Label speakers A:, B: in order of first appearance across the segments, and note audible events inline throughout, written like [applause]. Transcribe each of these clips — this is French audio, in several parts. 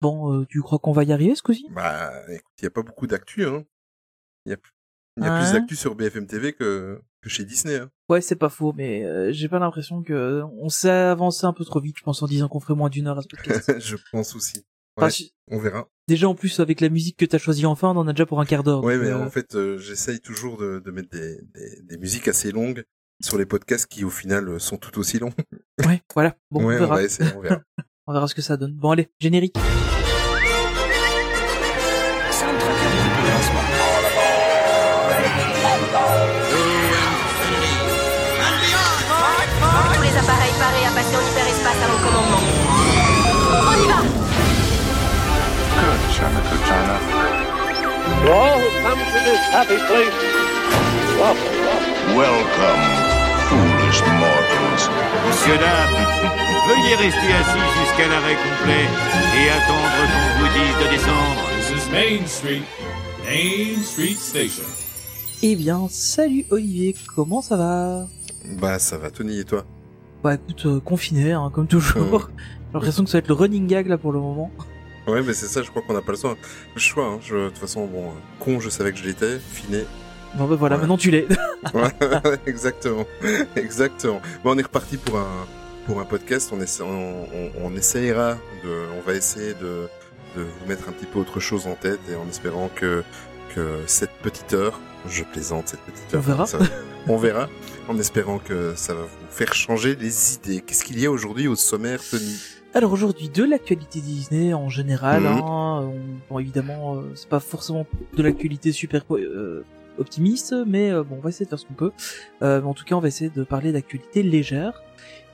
A: Bon, euh, tu crois qu'on va y arriver ce coup-ci
B: Bah, écoute, il n'y a pas beaucoup d'actu, hein. Il y a, y a
A: Hein?
B: plus d'actu sur BFM TV que, que chez Disney, hein.
A: Ouais, c'est pas faux, mais euh, j'ai pas l'impression que on s'est avancé un peu trop vite, je pense, en disant qu'on ferait moins d'une heure à ce podcast. [laughs]
B: Je pense aussi. Ouais, on verra.
A: déjà, en plus, avec la musique que t'as choisie enfin, on en a déjà pour un quart d'heure.
B: Ouais, mais
A: euh,
B: en fait, euh, j'essaye toujours de, de mettre des, des, des musiques assez longues sur les podcasts qui, au final, sont tout aussi longs.
A: ouais, voilà. Bon, [laughs]
B: ouais,
A: on verra.
B: va essayer, on verra. [laughs]
A: On verra ce que ça donne. Bon, allez, générique.
C: Tous les appareils parés à passer en hyperespace à mon commandement. On y va
D: Good, China, good China.
E: To all who come to this happy place, welcome,
D: foolish mortals.
F: Monsieur, veuillez rester assis jusqu'à l'arrêt complet et attendre qu'on vous dise de descendre.
G: This is Main Street, Main Street Station.
A: Eh bien, salut Olivier, comment ça va?
B: Bah, ça va, Tony, et toi?
A: Bah écoute, euh, confiné, hein, comme toujours. [laughs] J'ai l'impression que ça va être le running gag là pour le moment.
B: Ouais, mais c'est ça, je crois qu'on n'a pas le choix. Le choix, hein. Je, de toute façon, bon, euh, con, je savais que je l'étais, finé.
A: Bon bah voilà,
B: Ouais.
A: maintenant tu l'es. [laughs]
B: Ouais, [laughs] exactement, exactement. Bon, on est reparti pour un pour un podcast. On essa- on, on, on essayera de, on va essayer de de vous mettre un petit peu autre chose en tête et en espérant que que cette petite heure, je plaisante cette petite heure.
A: On verra.
B: ça- on verra. En espérant que ça va vous faire changer les idées. Qu'est-ce qu'il y a aujourd'hui au sommaire, Tony?
A: Alors aujourd'hui, de l'actualité Disney en général,
B: Mhm.
A: hein, on- bon évidemment, euh, c'est pas forcément de l'actualité super euh, optimiste, mais euh, bon, on va essayer de faire ce qu'on peut. Euh, en tout cas, on va essayer de parler d'actualité légère.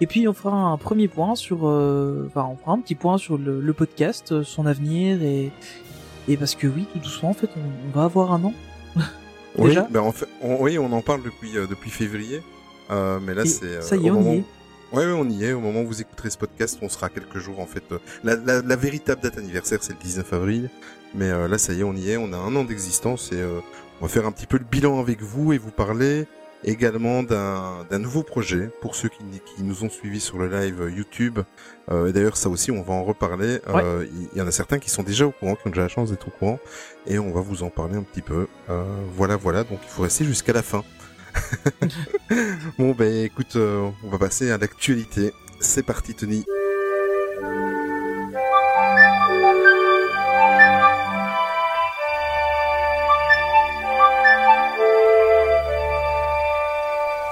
A: Et puis on fera un premier point sur, euh, enfin, on fera un petit point sur le, le podcast, euh, son avenir et et parce que oui, tout doucement, en fait, on, on va avoir un an. [laughs]
B: Oui, ben en fait, on, oui, on en parle depuis euh, depuis février. Euh, mais là, c'est euh,
A: ça y est, on y
B: moment-
A: est.
B: Ouais, ouais, on y est. Au moment où vous écouterez ce podcast, on sera quelques jours en fait. euh, la, la, la véritable date anniversaire, c'est le 19 avril. Mais euh, là, ça y est, on y est. On a un an d'existence et euh, on va faire un petit peu le bilan avec vous et vous parler également d'un nouveau projet pour ceux qui, qui nous ont suivis sur le live YouTube. Euh, et d'ailleurs, ça aussi, on va en reparler. Euh, Il y, y en a certains qui sont déjà au courant, qui ont déjà la chance d'être au courant, et on va vous en parler un petit peu. Euh, voilà, voilà. Donc, il faut rester jusqu'à la fin. [laughs] bon, ben, écoute, on va passer à l'actualité. C'est parti, Tony.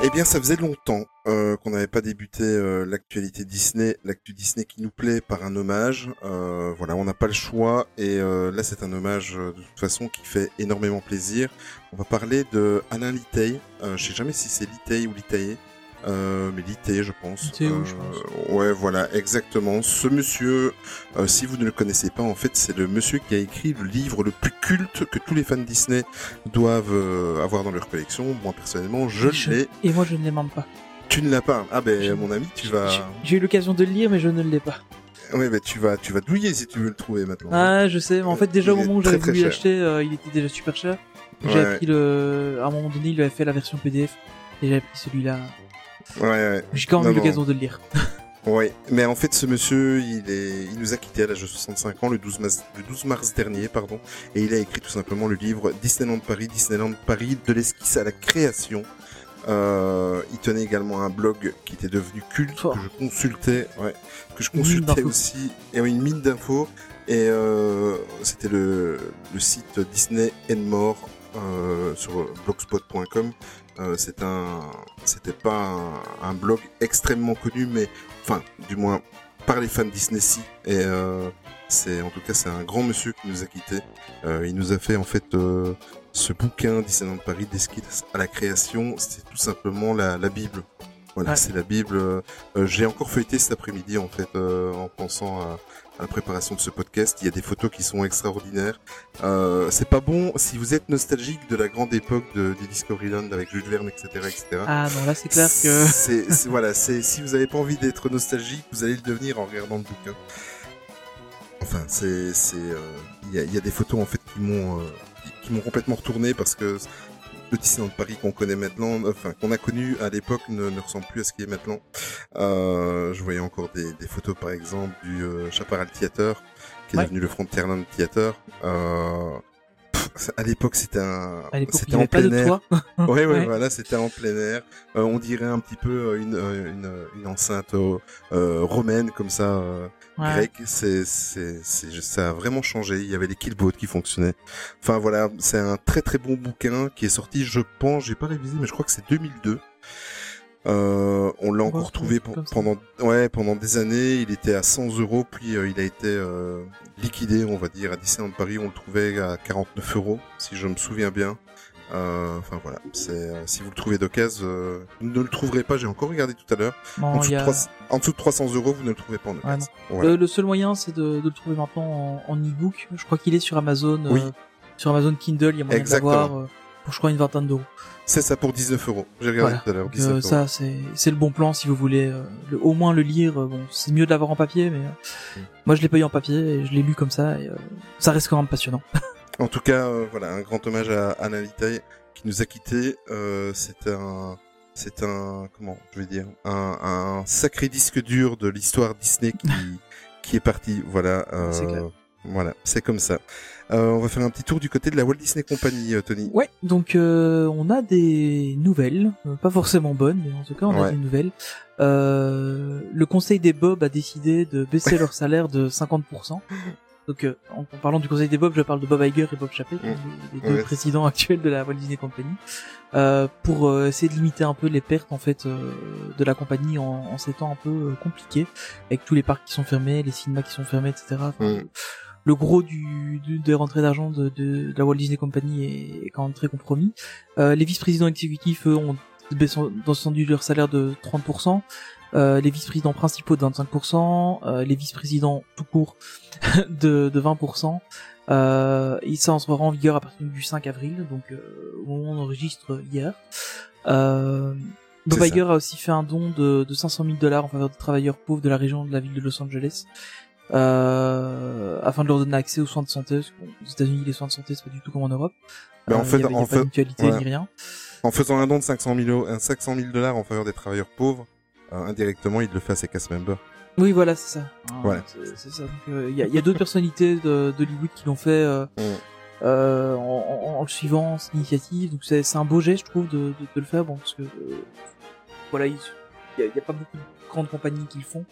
B: Eh bien, ça faisait longtemps euh, qu'on n'avait pas débuté euh, l'actualité Disney, l'actu Disney qui nous plaît par un hommage. Euh, voilà, on n'a pas le choix et là, c'est un hommage de toute façon qui fait énormément plaisir. On va parler de Alain Litey. Je sais jamais si c'est Litey ou Litey. Euh, mais Litey, je pense.
A: Oui, je pense.
B: Euh, Ouais, voilà, exactement. Ce monsieur, euh, si vous ne le connaissez pas, en fait, c'est le monsieur qui a écrit le livre le plus culte que tous les fans Disney doivent euh, avoir dans leur collection. Moi, personnellement, je l'ai.
A: Et moi, je ne les demande pas.
B: Tu ne l'as pas. Ah ben,
A: Je-
B: mon ami, tu vas.
A: J'ai- J'ai eu l'occasion de le lire, mais je ne l'ai pas.
B: Ouais, ben tu vas, tu vas douiller si tu veux le trouver maintenant.
A: Ah, je sais, mais en fait, déjà au moment où j'avais voulu l'acheter, euh, il était déjà super cher.
B: Ouais.
A: pris le, à un moment donné, il avait fait la version PDF. Et j'avais pris celui-là.
B: Ouais, ouais.
A: J'ai quand même eu l'occasion de le lire. [laughs]
B: Ouais, mais en fait, ce monsieur, il est, il nous a quitté à l'âge de 65 ans le 12 mars, le 12 mars dernier, pardon, et il a écrit tout simplement le livre Disneyland Paris, Disneyland Paris, de l'esquisse à la création. Euh, il tenait également un blog qui était devenu culte,
A: Fort.
B: que je consultais, ouais, que je consultais aussi, et une mine d'infos, et euh, c'était le, le site Disney and More euh, sur blogspot.com. Euh, c'est un, c'était pas un, un blog extrêmement connu, mais enfin, du moins par les fans Disney si. Et euh, c'est, en tout cas, c'est un grand monsieur qui nous a quittés. Euh, il nous a fait en fait ce bouquin Disneyland Paris d'esquisse à la création. C'est tout simplement la, la Bible. Voilà,
A: Ouais.
B: c'est la Bible. J'ai encore feuilleté cet après-midi en fait, en pensant à, à la préparation de ce podcast. Il y a des photos qui sont extraordinaires. Euh, c'est pas bon si vous êtes nostalgique de la grande époque de, du Discoveryland avec Jules Verne, etc., etc.
A: Ah non, là, c'est clair que...
B: C'est, voilà, c'est si vous avez pas envie d'être nostalgique, vous allez le devenir en regardant le bouquin. Enfin, c'est, c'est, euh, il y, a, y a des photos en fait qui m'ont, euh, qui m'ont complètement retourné parce que le Disneyland Paris qu'on connaît maintenant, enfin qu'on a connu à l'époque, ne, ne ressemble plus à ce qui est maintenant. Euh, je voyais encore des, des photos, par exemple, du euh, Chaparral Theater qui est
A: Ouais.
B: devenu le Frontierland Theater. Euh, pff, à l'époque, c'était un, c'était en plein air. [laughs] [laughs] Ouais, ouais,
A: Ouais.
B: voilà, c'était en plein air. Euh, on dirait un petit peu euh, une, euh, une, une enceinte romaine comme ça,
A: Ouais.
B: grecque. C'est, c'est, c'est, ça a vraiment changé. Il y avait les killboats qui fonctionnaient. Enfin voilà, c'est un très très bon bouquin qui est sorti, je pense, j'ai pas révisé, mais je crois que c'est 2002. Euh, on l'a encore trouvé pendant, ouais, pendant des années. Il était à 100 euros, puis euh, il a été euh, liquidé, on va dire, à Disneyland Paris. On le trouvait à 49 euros, si je me souviens bien. Euh, Enfin voilà, c'est euh, si vous le trouvez d'occasion, euh, vous ne le trouverez pas. J'ai encore regardé tout à l'heure. En, dessous de
A: a...
B: 300 en dessous de 300 euros, vous ne le trouvez pas en
A: Ouais,
B: occasion. Voilà.
A: Le, seul moyen, c'est de, de le trouver maintenant en, en e-book. Je crois qu'il est sur Amazon.
B: Oui.
A: sur Amazon Kindle, il y a moyen de
B: Exactement.
A: l'avoir euh, pour, je crois, une vingtaine d'euros.
B: C'est ça pour 19 euros. J'ai regardé
A: Voilà.
B: tout à l'heure.
A: Donc,
B: 19
A: euh,
B: euros.
A: ça, c'est c'est le bon plan si vous voulez euh, le- au moins le lire. euh, Bon, c'est mieux de l'avoir en papier, mais
B: Mm.
A: moi, je l'ai payé en papier et je l'ai lu comme ça. Et, ça reste quand même passionnant. [laughs]
B: En tout cas, euh, voilà, un grand hommage à Anna Litaï qui nous a quittés. Euh, c'est un, c'est un, comment je vais dire, un, un sacré disque dur de l'histoire Disney qui, [laughs] qui est parti. Voilà. Euh. Voilà, c'est comme ça. Euh, on va faire un petit tour du côté de la Walt Disney Company, Tony.
A: Ouais, donc euh, on a des nouvelles, pas forcément bonnes, mais en tout cas on a des nouvelles. Euh, le conseil des Bob a décidé de baisser leur salaire de 50%. [laughs] Donc euh, en, en parlant du conseil des Bob, je parle de Bob Iger et Bob Chapek,
B: Mm.
A: les, les deux
B: Ouais.
A: présidents actuels de la Walt Disney Company, euh, pour euh, essayer de limiter un peu les pertes en fait euh, de la compagnie en, en ces temps un peu euh, compliqués, avec tous les parcs qui sont fermés, les cinémas qui sont fermés, etc. Enfin,
B: Mm.
A: le gros du, du- des rentrées d'argent de, de, de la Walt Disney Company est, est quand même très compromis. Euh, les vice-présidents exécutifs, eux, ont descendu leur salaire de 30%. Euh, les vice-présidents principaux de 25%, euh, les vice-présidents tout court [laughs] de, de 20%. Euh, et ça entrera en vigueur à partir du 5 avril, donc euh, au moment où on enregistre hier. Euh, Bob. Iger a aussi fait un don de, de 500 000 dollars en faveur des travailleurs pauvres de la région de la ville de Los Angeles euh, afin de leur donner accès aux soins de santé. Parce qu'aux États-Unis, les soins de santé, c'est pas du tout comme en Europe.
B: Ben, en
A: Euh,
B: fait-
A: il y avait- il y
B: en fait-
A: mutualité
B: ouais.
A: ni rien.
B: En faisant un don de 500 000, euros- un 500 000 dollars en faveur des travailleurs pauvres, euh, indirectement, il le fait à ses cast members.
A: Oui, voilà, c'est ça.
B: Voilà.
A: C'est ça. Donc, euh, Il y a, il y a d'autres personnalités de d'Hollywood qui l'ont fait euh,
B: Mm.
A: euh, en, en- en le suivant, cette initiative. Donc c'est c'est un beau geste, je trouve, de, de, de le faire. Bon, parce que euh, voilà, il il y, a, il y a pas beaucoup de grandes compagnies qui le font.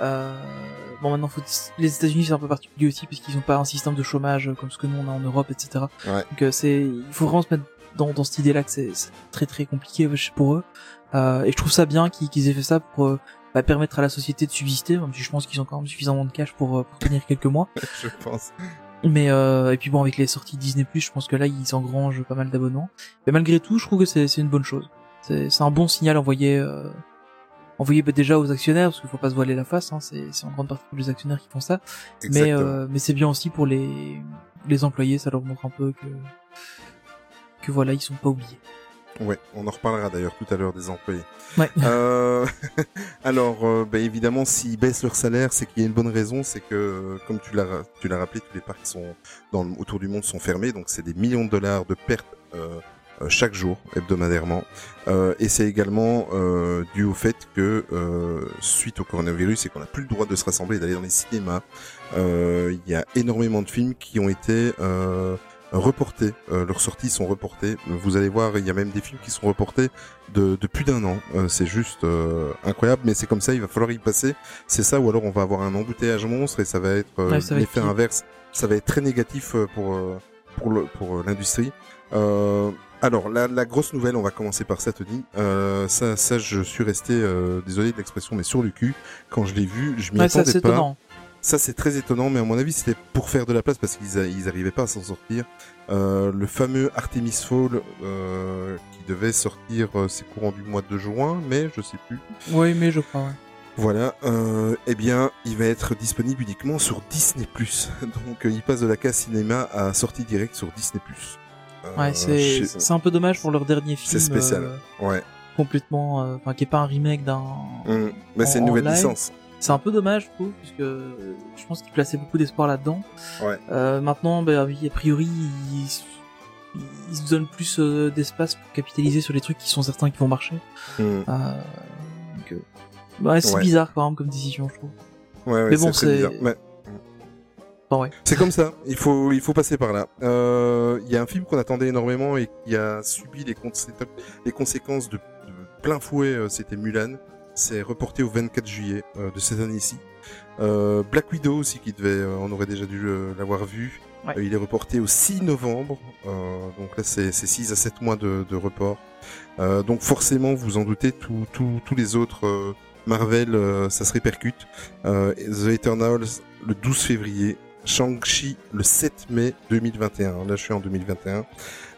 A: Euh, bon, maintenant, faut, les États-Unis c'est un peu particulier aussi parce qu'ils n'ont pas un système de chômage comme ce que nous on a en Europe, etc.
B: Ouais.
A: Donc euh, c'est, il faut vraiment se mettre dans, dans cette idée-là que c'est c'est très très compliqué euh, pour eux. Euh, et je trouve ça bien qu'ils aient fait ça pour euh, bah, permettre à la société de subsister, même si je pense qu'ils ont quand même suffisamment de cash pour, euh, pour tenir quelques mois. [laughs]
B: je pense.
A: Mais euh, et puis bon, avec les sorties Disney+, je pense que là ils engrangent pas mal d'abonnements. Mais malgré tout, je trouve que c'est c'est une bonne chose. C'est c'est un bon signal envoyé euh, envoyé bah, déjà aux actionnaires, parce qu'il faut pas se voiler la face. Hein, c'est c'est en grande partie pour les actionnaires qui font ça. Mais
B: Exactement.
A: euh, mais c'est bien aussi pour les les employés, ça leur montre un peu que que voilà, ils sont pas oubliés.
B: Ouais, on en reparlera d'ailleurs tout à l'heure des employés.
A: Ouais.
B: Euh, [laughs] alors, euh, bah, évidemment, s'ils baissent leur salaire, c'est qu'il y a une bonne raison, c'est que, comme tu l'as, tu l'as rappelé, tous les parcs sont dans le- autour du monde sont fermés, donc c'est des millions de dollars de pertes euh, chaque jour, hebdomadairement. Euh, et c'est également euh, dû au fait que, euh, suite au coronavirus, et qu'on n'a plus le droit de se rassembler et d'aller dans les cinémas, euh, il y a énormément de films qui ont été reportés. Euh, leurs sorties sont reportées. Vous allez voir, il y a même des films qui sont reportés de, de plus d'un an. Euh, c'est juste euh, incroyable, mais c'est comme ça, il va falloir y passer. C'est ça, ou alors on va avoir un embouteillage monstre et ça va être euh,
A: Ouais,
B: l'effet inverse. Ça va être très négatif euh, pour euh, pour le pour l'industrie. Euh, alors la, la grosse nouvelle, on va commencer par ça, Tony. Euh, ça, ça, je suis resté euh, désolé de l'expression, mais sur le cul quand je l'ai vu. Je m'y
A: Ouais, ça
B: attendais
A: c'est
B: pas.
A: étonnant.
B: Ça, c'est très étonnant, mais à mon avis, c'était pour faire de la place parce qu'ils a- ils arrivaient pas à s'en sortir. Euh, le fameux Artemis Fall euh, qui devait sortir, euh, c'est courant du mois de juin, mais je sais plus.
A: Oui, mais je crois. Ouais.
B: Voilà, euh, eh bien, il va être disponible uniquement sur Disney+. [laughs] Donc, euh, il passe de la case cinéma à sortie directe sur Disney+. Euh,
A: Ouais, c'est un peu dommage pour leur dernier film.
B: C'est spécial.
A: euh,
B: Ouais,
A: complètement, euh, enfin qui est pas un remake d'un.
B: Hum, mais c'est une nouvelle
A: live.
B: licence.
A: C'est un peu dommage, je trouve, puisque euh, je pense qu'ils plaçaient beaucoup d'espoir là-dedans.
B: Ouais.
A: Euh, maintenant, bah, oui, a priori, ils, ils se donnent plus euh, d'espace pour capitaliser sur les trucs qui sont certains qui vont marcher. Euh, donc, euh, ouais, c'est
B: Ouais.
A: bizarre quand même comme décision, je trouve.
B: Ouais, ouais,
A: Mais bon,
B: c'est
A: c'est- ouais.
B: Comme ça, il faut, il faut passer par là. Euh, Il y a un film qu'on attendait énormément et qui a subi les, consé- les conséquences de, de plein fouet, c'était Mulan. C'est reporté au 24 juillet euh, de cette année-ci. Euh, Black Widow aussi, qui devait, euh, on aurait déjà dû l'avoir vu.
A: Ouais.
B: Il est reporté au 6 novembre. Euh, donc là, c'est 6 à 7 mois de, de report. Euh, donc forcément, vous en doutez, tous les autres euh, Marvel, euh, ça se répercute. Euh, The Eternals, le 12 février. Shang-Chi, le 7 mai 2021. Là, je suis en 2021.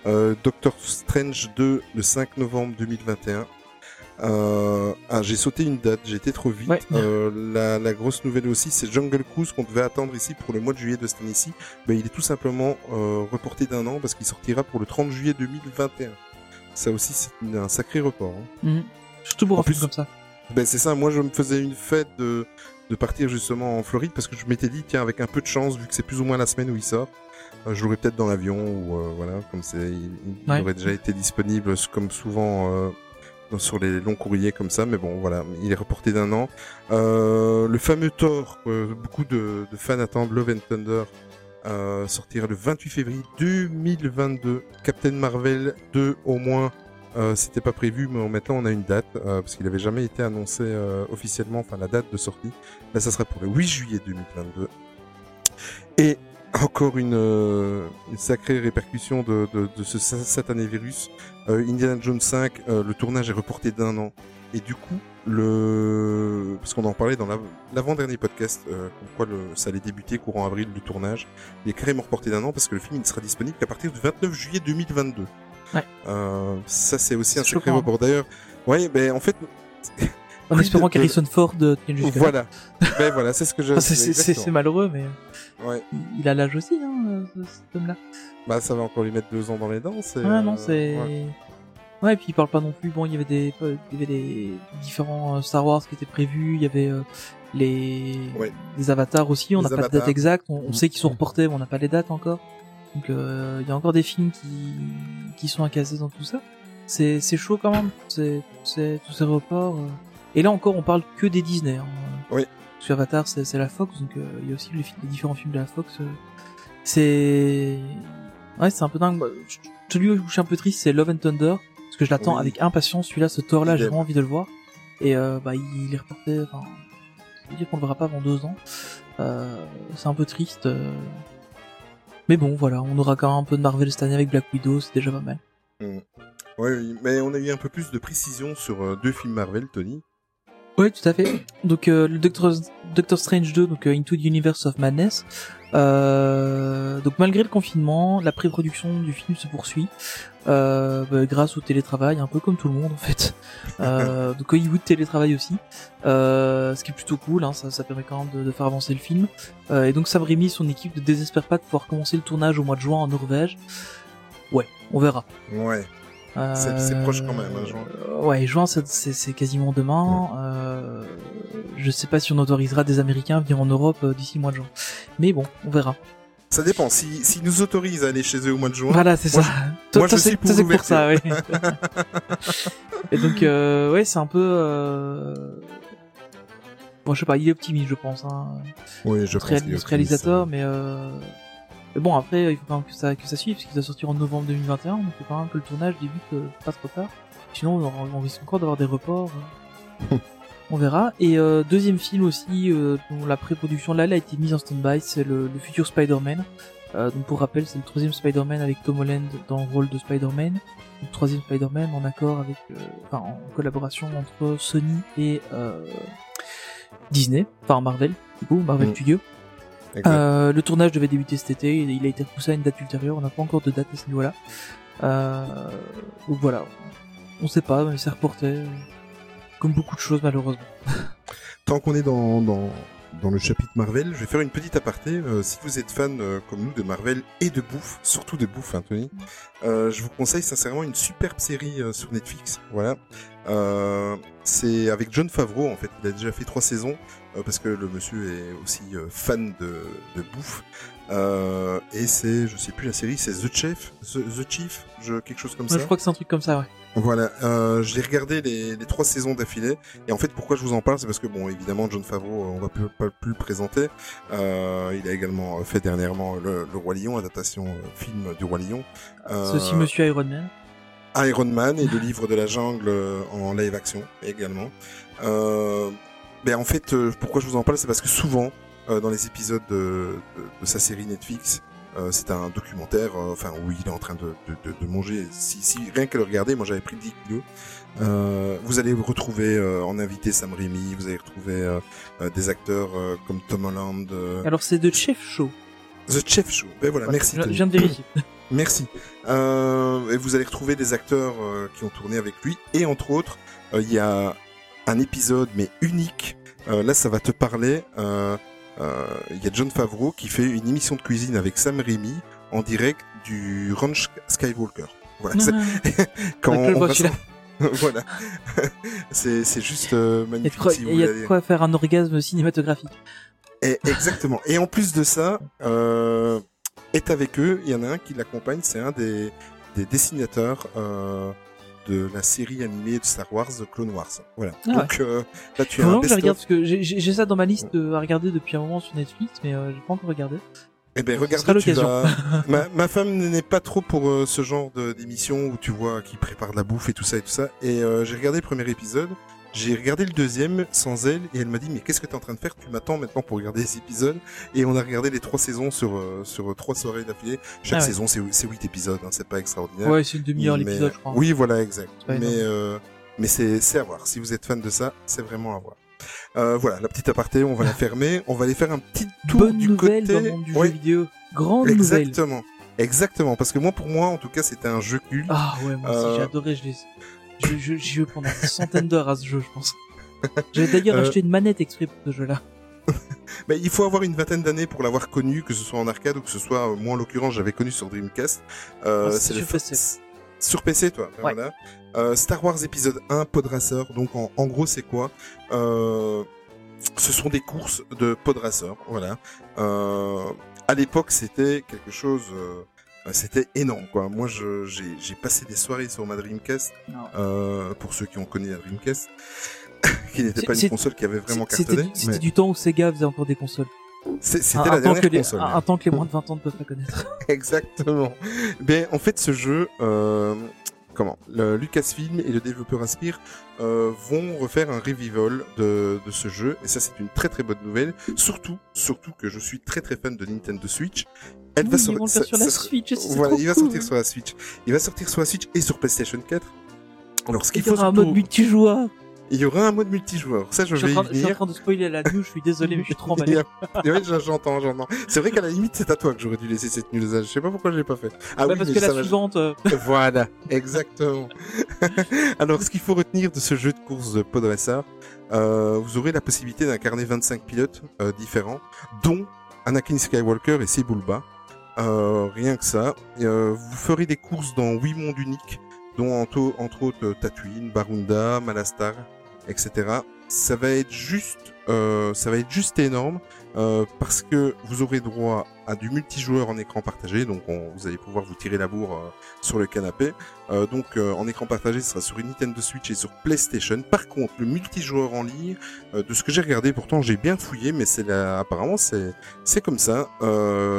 B: Euh, Doctor Strange 2, le 5 novembre 2021. Euh, ah, j'ai sauté une date, j'ai été trop vite.
A: Ouais.
B: Euh, la, la grosse nouvelle aussi, c'est Jungle Cruise qu'on devait attendre ici pour le mois de juillet de cette année-ci. Ben, il est tout simplement euh, reporté d'un an parce qu'il sortira pour le 30 juillet 2021. Ça aussi, c'est un sacré report. hein.
A: Mhm. Surtout pour
B: En
A: un film
B: plus-
A: comme ça.
B: Ben c'est ça, moi je me faisais une fête de, de partir justement en Floride parce que je m'étais dit, tiens, avec un peu de chance, vu que c'est plus ou moins la semaine où il sort, euh, je l'aurais peut-être dans l'avion ou euh, voilà, comme c'est, il, il
A: Ouais.
B: aurait déjà été disponible comme souvent euh, sur les longs courriers comme ça, mais bon voilà, il est reporté d'un an. Euh, le fameux Thor, que beaucoup de, fans attendent, Love and Thunder, euh, sortira le 28 février 2022. Captain Marvel 2 au moins. Euh, c'était pas prévu, mais maintenant on a une date euh, parce qu'il avait jamais été annoncé euh, officiellement, enfin la date de sortie. Là, ça sera pour le 8 juillet 2022. Et encore une, euh, une sacrée répercussion de, de, de ce sa- satané virus. Euh, Indiana Jones 5, euh, le tournage est reporté d'un an. Et du coup, le parce qu'on en parlait dans la- l'avant-dernier podcast, euh, comme quoi le, ça allait débuter courant avril le tournage, il est carrément reporté d'un an parce que le film ne sera disponible qu'à partir du 29 juillet 2022.
A: Ouais.
B: Euh, ça c'est aussi un sacré report. D'ailleurs, ouais, ben en fait,
A: En espérant
B: de-
A: qu'Harrison Ford euh, tienne jusque
B: voilà, ben voilà, c'est ce que.
A: Enfin, [laughs] c'est- malheureux, mais
B: Ouais.
A: il- a l'âge aussi, hein, euh, ce- cet homme-là.
B: Bah ça va encore lui mettre deux ans dans les dents. C'est.
A: Ouais, non,
B: euh,
A: c'est.
B: ouais.
A: Ouais. et puis il parle pas non plus. Bon, il y avait des, il y avait des différents Star Wars qui étaient prévus. Il y avait euh, les
B: Ouais.
A: des avatars aussi. On
B: Les
A: n'a pas de date exacte. On, on
B: Mhm.
A: sait qu'ils sont reportés, mais on n'a pas les dates encore. Donc euh, il y a encore des films qui qui sont incasés dans tout ça. C'est c'est chaud quand même. C'est c'est tous ces reports. euh. Et là encore, on parle que des Disney. Hein.
B: Oui.
A: Parce que Avatar, c'est la Fox, donc euh, il y a aussi les, les différents films de la Fox. euh. C'est ouais, c'est un peu dingue. Celui où je suis un peu triste, c'est Love and Thunder, parce que je l'attends
B: Oui.
A: avec impatience. Celui-là, ce Thor-là, j'ai vraiment envie de le voir. Et euh, bah, il est reporté. Enfin, je veux dire qu'on le verra pas avant deux ans. Euh, c'est un peu triste. euh. Mais bon, voilà, on aura quand même un peu de Marvel cette année avec Black Widow, c'est déjà pas mal.
B: Oui, oui, mais on a eu un peu plus de précision sur euh, deux films Marvel, Tony.
A: Oui, tout à fait. Donc euh, le Doctor, Doctor Strange 2, donc euh, Into the Universe of Madness. Euh, donc malgré le confinement, la pré-production du film se poursuit euh, bah, grâce au télétravail, un peu comme tout le monde en fait. [laughs] Euh, donc Hollywood télétravaille aussi, euh, ce qui est plutôt cool. Hein, ça, ça permet quand même de, de faire avancer le film. Euh, et donc Sam Raimi, son équipe ne désespère pas de pouvoir commencer le tournage au mois de juin en Norvège. Ouais, on verra.
B: Ouais. C'est- c'est proche quand même, hein, juin.
A: Euh, Ouais, juin, c'est- quasiment demain. Euh, je sais pas si on autorisera des Américains à venir en Europe euh, d'ici le mois de juin. Mais bon, on verra.
B: Ça dépend. Si, si nous autorisent à aller chez eux au mois de juin.
A: Voilà, c'est
B: moi,
A: ça.
B: moi,
A: Toi,
B: je
A: c'est
B: pour
A: toi, c'est pour ça, oui. [laughs] Et donc, euh, ouais, c'est un peu... Euh... Bon, je sais pas, il est optimiste, je pense. Hein.
B: Oui, je
A: notre, réal- notre réalisateur, mais, euh... mais bon, après, il faut quand même que ça, que ça suive, parce qu'il doit sortir en novembre 2021, donc il faut quand même que le tournage débute euh, pas trop tard. Sinon, on, risque encore d'avoir des reports. euh. [laughs] on verra. Et euh, deuxième film aussi, euh, dont la pré-production là, elle a été mise en stand-by, c'est le, le futur Spider-Man. Euh, donc pour rappel, c'est le troisième Spider-Man avec Tom Holland dans le rôle de Spider-Man. Le troisième Spider-Man en accord avec, euh, enfin en collaboration entre Sony et euh, Disney, enfin Marvel, du coup Marvel
B: Mm.
A: Studios. Euh, le tournage devait débuter cet été, il a été repoussé à une date ultérieure, on n'a pas encore de date à ce niveau-là. Euh, donc voilà, on sait pas, mais c'est reporté, comme beaucoup de choses malheureusement. [laughs]
B: Tant qu'on est dans, dans, dans le chapitre Marvel, je vais faire une petite aparté. Euh, si vous êtes fan comme nous de Marvel et de bouffe, surtout de bouffe, hein, Tony, je vous conseille sincèrement une superbe série sur Netflix. Voilà. C'est avec John Favreau en fait. Il a déjà fait trois saisons parce que le monsieur est aussi euh, fan de, de bouffe. Euh, et c'est, je sais plus la série, c'est The Chef, The, The Chief, je, quelque chose comme
A: Ouais,
B: ça.
A: je crois que c'est un truc comme ça, ouais.
B: Voilà, euh, j'ai regardé les, les trois saisons d'affilée et en fait pourquoi je vous en parle c'est parce que bon évidemment John Favreau on va plus, pas plus le présenter. Euh, il a également fait dernièrement le, le Roi Lion, adaptation euh, film du Roi Lion. Euh,
A: aussi Monsieur Iron Man.
B: Iron Man et le livre de la jungle euh, en live action également. Euh, ben en fait, euh, pourquoi je vous en parle, c'est parce que souvent euh, dans les épisodes de, de, de sa série Netflix, euh, c'est un documentaire, euh, enfin où il est en train de, de, de, de manger. Si, si rien qu'à le regarder, moi j'avais pris 10 kilos. Euh, vous allez retrouver euh, en invité Sam Raimi, vous allez retrouver euh, des acteurs euh, comme Tom Holland,
A: Alors c'est de Chef Show.
B: The Chef Show. Ben voilà, merci.
A: Je, viens de vérifier. [laughs] [laughs]
B: Merci. Euh, et vous allez retrouver des acteurs euh, qui ont tourné avec lui. Et entre autres, il y a un épisode, mais unique. Euh, là, ça va te parler. Euh, euh, Il y a John Favreau qui fait une émission de cuisine avec Sam Raimi en direct du Ranch Skywalker. Voilà. c'est- [laughs] Quand on va
A: celui-là. [laughs]
B: voilà. [laughs] c'est c'est juste euh,
A: Il y a de
B: magnifique.
A: quoi,
B: si
A: il y a de quoi faire un orgasme cinématographique.
B: et, exactement. Et en plus de ça, euh, est avec eux, il y en a un qui l'accompagne, c'est un des, des dessinateurs euh, de la série animée de Star Wars, Clone Wars. Voilà.
A: Ah ouais.
B: Donc euh, là, tu as un
A: je regarde parce que j'ai- ça dans ma liste à regarder depuis un moment sur Netflix, mais euh, j'ai pas encore regardé.
B: Eh ben, regarde, tu
A: l'occasion.
B: vas... [laughs] ma, ma femme n'est pas trop pour euh, ce genre d'émission où tu vois qui prépare de la bouffe et tout ça et tout ça. Et euh, j'ai regardé le premier épisode, j'ai regardé le deuxième sans elle et elle m'a dit mais qu'est-ce que tu es en train de faire? Tu m'attends maintenant pour regarder les épisodes Et on a regardé les trois saisons sur euh, sur euh, trois soirées d'affilée. Chaque
A: Ah ouais.
B: saison c'est c'est huit épisodes, hein, c'est pas extraordinaire.
A: Ouais, c'est une demi-heure l'épisode, je crois.
B: Oui, voilà, exact. Mais euh, mais c'est c'est à voir. Si vous êtes fan de ça, c'est vraiment à voir. Euh, voilà, la petite aparté, on va la fermer. [laughs] On va aller faire un petit tour
A: Bonne
B: du
A: nouvelle
B: côté.
A: dans le monde du
B: Ouais,
A: jeu vidéo. Grande nouvelle.
B: exactement, exactement. Parce que moi, pour moi, en tout cas, c'était un jeu culte.
A: Ah ouais, moi aussi
B: Euh,
A: j'ai adoré, je l'ai. Je, je, j'y joue pendant des centaines d'heures à ce jeu, je pense. J'ai d'ailleurs
B: Euh,
A: acheté une manette exprès pour ce jeu-là. [laughs]
B: Mais il faut avoir une vingtaine d'années pour l'avoir connu, que ce soit en arcade ou que ce soit, euh, moi en l'occurrence, j'avais connu sur Dreamcast. Euh,
A: Ah, c'est sur PC.
B: Sur PC, toi.
A: Ouais.
B: Voilà. Euh, Star Wars épisode 1, Podracer. Donc en, en gros, c'est quoi? Euh, Ce sont des courses de Podracer. Voilà. Euh, à l'époque, c'était quelque chose. Euh, c'était énorme, quoi. Moi, je- j'ai j'ai passé des soirées sur ma Dreamcast. Euh, pour ceux qui ont connu la Dreamcast, [laughs] qui n'était pas une console qui avait vraiment cartonné.
A: c'était
B: mais
A: du temps où Sega faisait encore des consoles.
B: C'était
A: un
B: la dernière
A: que les,
B: console.
A: un, un temps que les moins de [laughs] 20 ans ne peuvent pas connaître.
B: Exactement. Ben, en fait, ce jeu, euh, comment le Lucasfilm et le développeur Aspire euh, vont refaire un revival de, de ce jeu, et ça, c'est une très très bonne nouvelle. Surtout, surtout que je suis très très fan de Nintendo Switch. Elle va
A: Oui,
B: sortir
A: sur la Switch,
B: Voilà, il va
A: cool.
B: sortir sur la Switch. Il va sortir sur la Switch et sur PlayStation 4. Alors, ce qu'il faut
A: aura un
B: surtout-
A: mode multijoueur.
B: Il y aura un mode multijoueur. Ça, je
A: Je
B: vais y
A: train, je suis en
B: venir.
A: train de spoiler la news, je suis désolé, mais je suis trop [laughs] emballé.
B: Oui, j'entends, j'entends. C'est vrai qu'à la limite, c'est à toi que j'aurais dû laisser cette news. Je sais pas pourquoi je l'ai pas fait. Ah
A: Ouais,
B: oui,
A: parce
B: mais
A: que
B: ça
A: la
B: va-
A: suivante, euh, [laughs]
B: Voilà, exactement. [laughs] Alors, ce qu'il faut retenir de ce jeu de course de Podracer, euh, vous aurez la possibilité d'incarner 25 pilotes euh, différents, dont Anakin Skywalker et Sebulba. Euh, rien que ça. Euh, vous ferez des courses dans 8 mondes uniques, dont entre, entre autres euh, Tatooine, Barunda, Malastar, etc. Ça va être juste, euh, ça va être juste énorme euh, parce que vous aurez droit à du multijoueur en écran partagé, donc on- vous allez pouvoir vous tirer la bourre euh, sur le canapé. Euh, donc en écran partagé, ce sera sur Nintendo Switch et sur PlayStation. Par contre, le multijoueur en ligne, de ce que j'ai regardé, pourtant j'ai bien fouillé, mais c'est apparemment c'est c'est comme ça,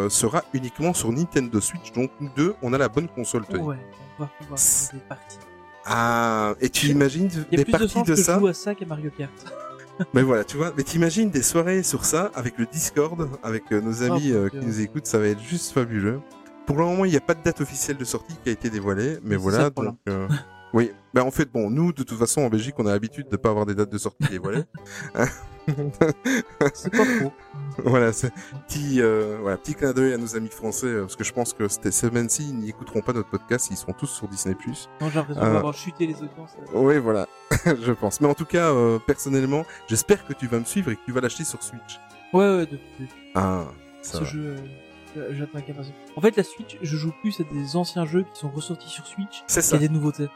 B: sera uniquement sur Nintendo Switch. Donc nous deux, on a la bonne console.
A: Ouais, on va pouvoir faire des parties.
B: Ah, et tu imagines
A: Il y a
B: des
A: plus de
B: parties
A: chances
B: de,
A: que je
B: ça
A: joue à ça qu'à Mario Kart. [laughs]
B: Mais voilà, tu vois, mais t'imagines des soirées sur ça avec le Discord, avec euh, nos amis
A: Oh,
B: euh, qui nous écoutent, ça va être juste fabuleux. Pour le moment, il n'y a pas de date officielle de sortie qui a été dévoilée, mais voilà. Donc, euh, [laughs] oui, ben en fait, bon, nous, de toute façon, en Belgique, on a l'habitude de pas avoir des dates de sortie dévoilées. [laughs]
A: C'est pas faux. [laughs]
B: voilà, c'est petit, euh, voilà, petit clin d'œil à nos amis français, euh, parce que je pense que cette semaine-ci, ils n'écouteront pas notre podcast, ils seront tous sur Disney+.
A: Non, j'ai l'impression
B: Euh,
A: d'avoir chuté les audiences.
B: Oui, voilà, [laughs] je pense. Mais en tout cas, euh, personnellement, j'espère que tu vas me suivre et que tu vas l'acheter sur Switch.
A: Ouais, ouais, de, de-
B: Ah, ça
A: ce
B: va.
A: jeu. En fait, la Switch, je joue plus à des anciens jeux qui sont ressortis sur Switch
B: C'est ça.
A: y a des nouveautés.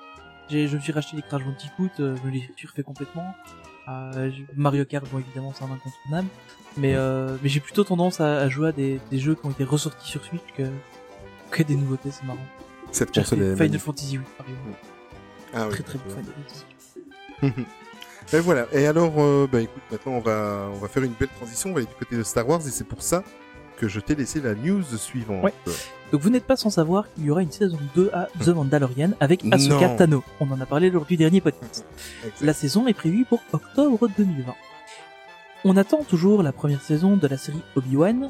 A: Je me suis racheté les Crash Bandicoot, euh, je me les suis refait complètement. Euh, Mario Kart, bon évidemment c'est un incontournable, mais euh, mais j'ai plutôt tendance à, à jouer à des, des jeux qui ont été ressortis sur Switch que que des nouveautés, c'est marrant.
B: Cette console est
A: Final. Fantasy VIII par exemple.
B: Ah oui.
A: Très très bon fan de [laughs]
B: Et voilà. Et alors, euh, bah écoute, maintenant on va on va faire une belle transition. On va aller du côté de Star Wars et c'est pour ça que je t'ai laissé la news suivante.
A: Ouais. Donc vous n'êtes pas sans savoir qu'il y aura une saison 2 à The Mandalorian avec Ahsoka
B: Non.
A: Tano. On en a parlé lors du dernier podcast.
B: Exact.
A: La saison est prévue pour octobre 2020. On attend toujours la première saison de la série Obi-Wan,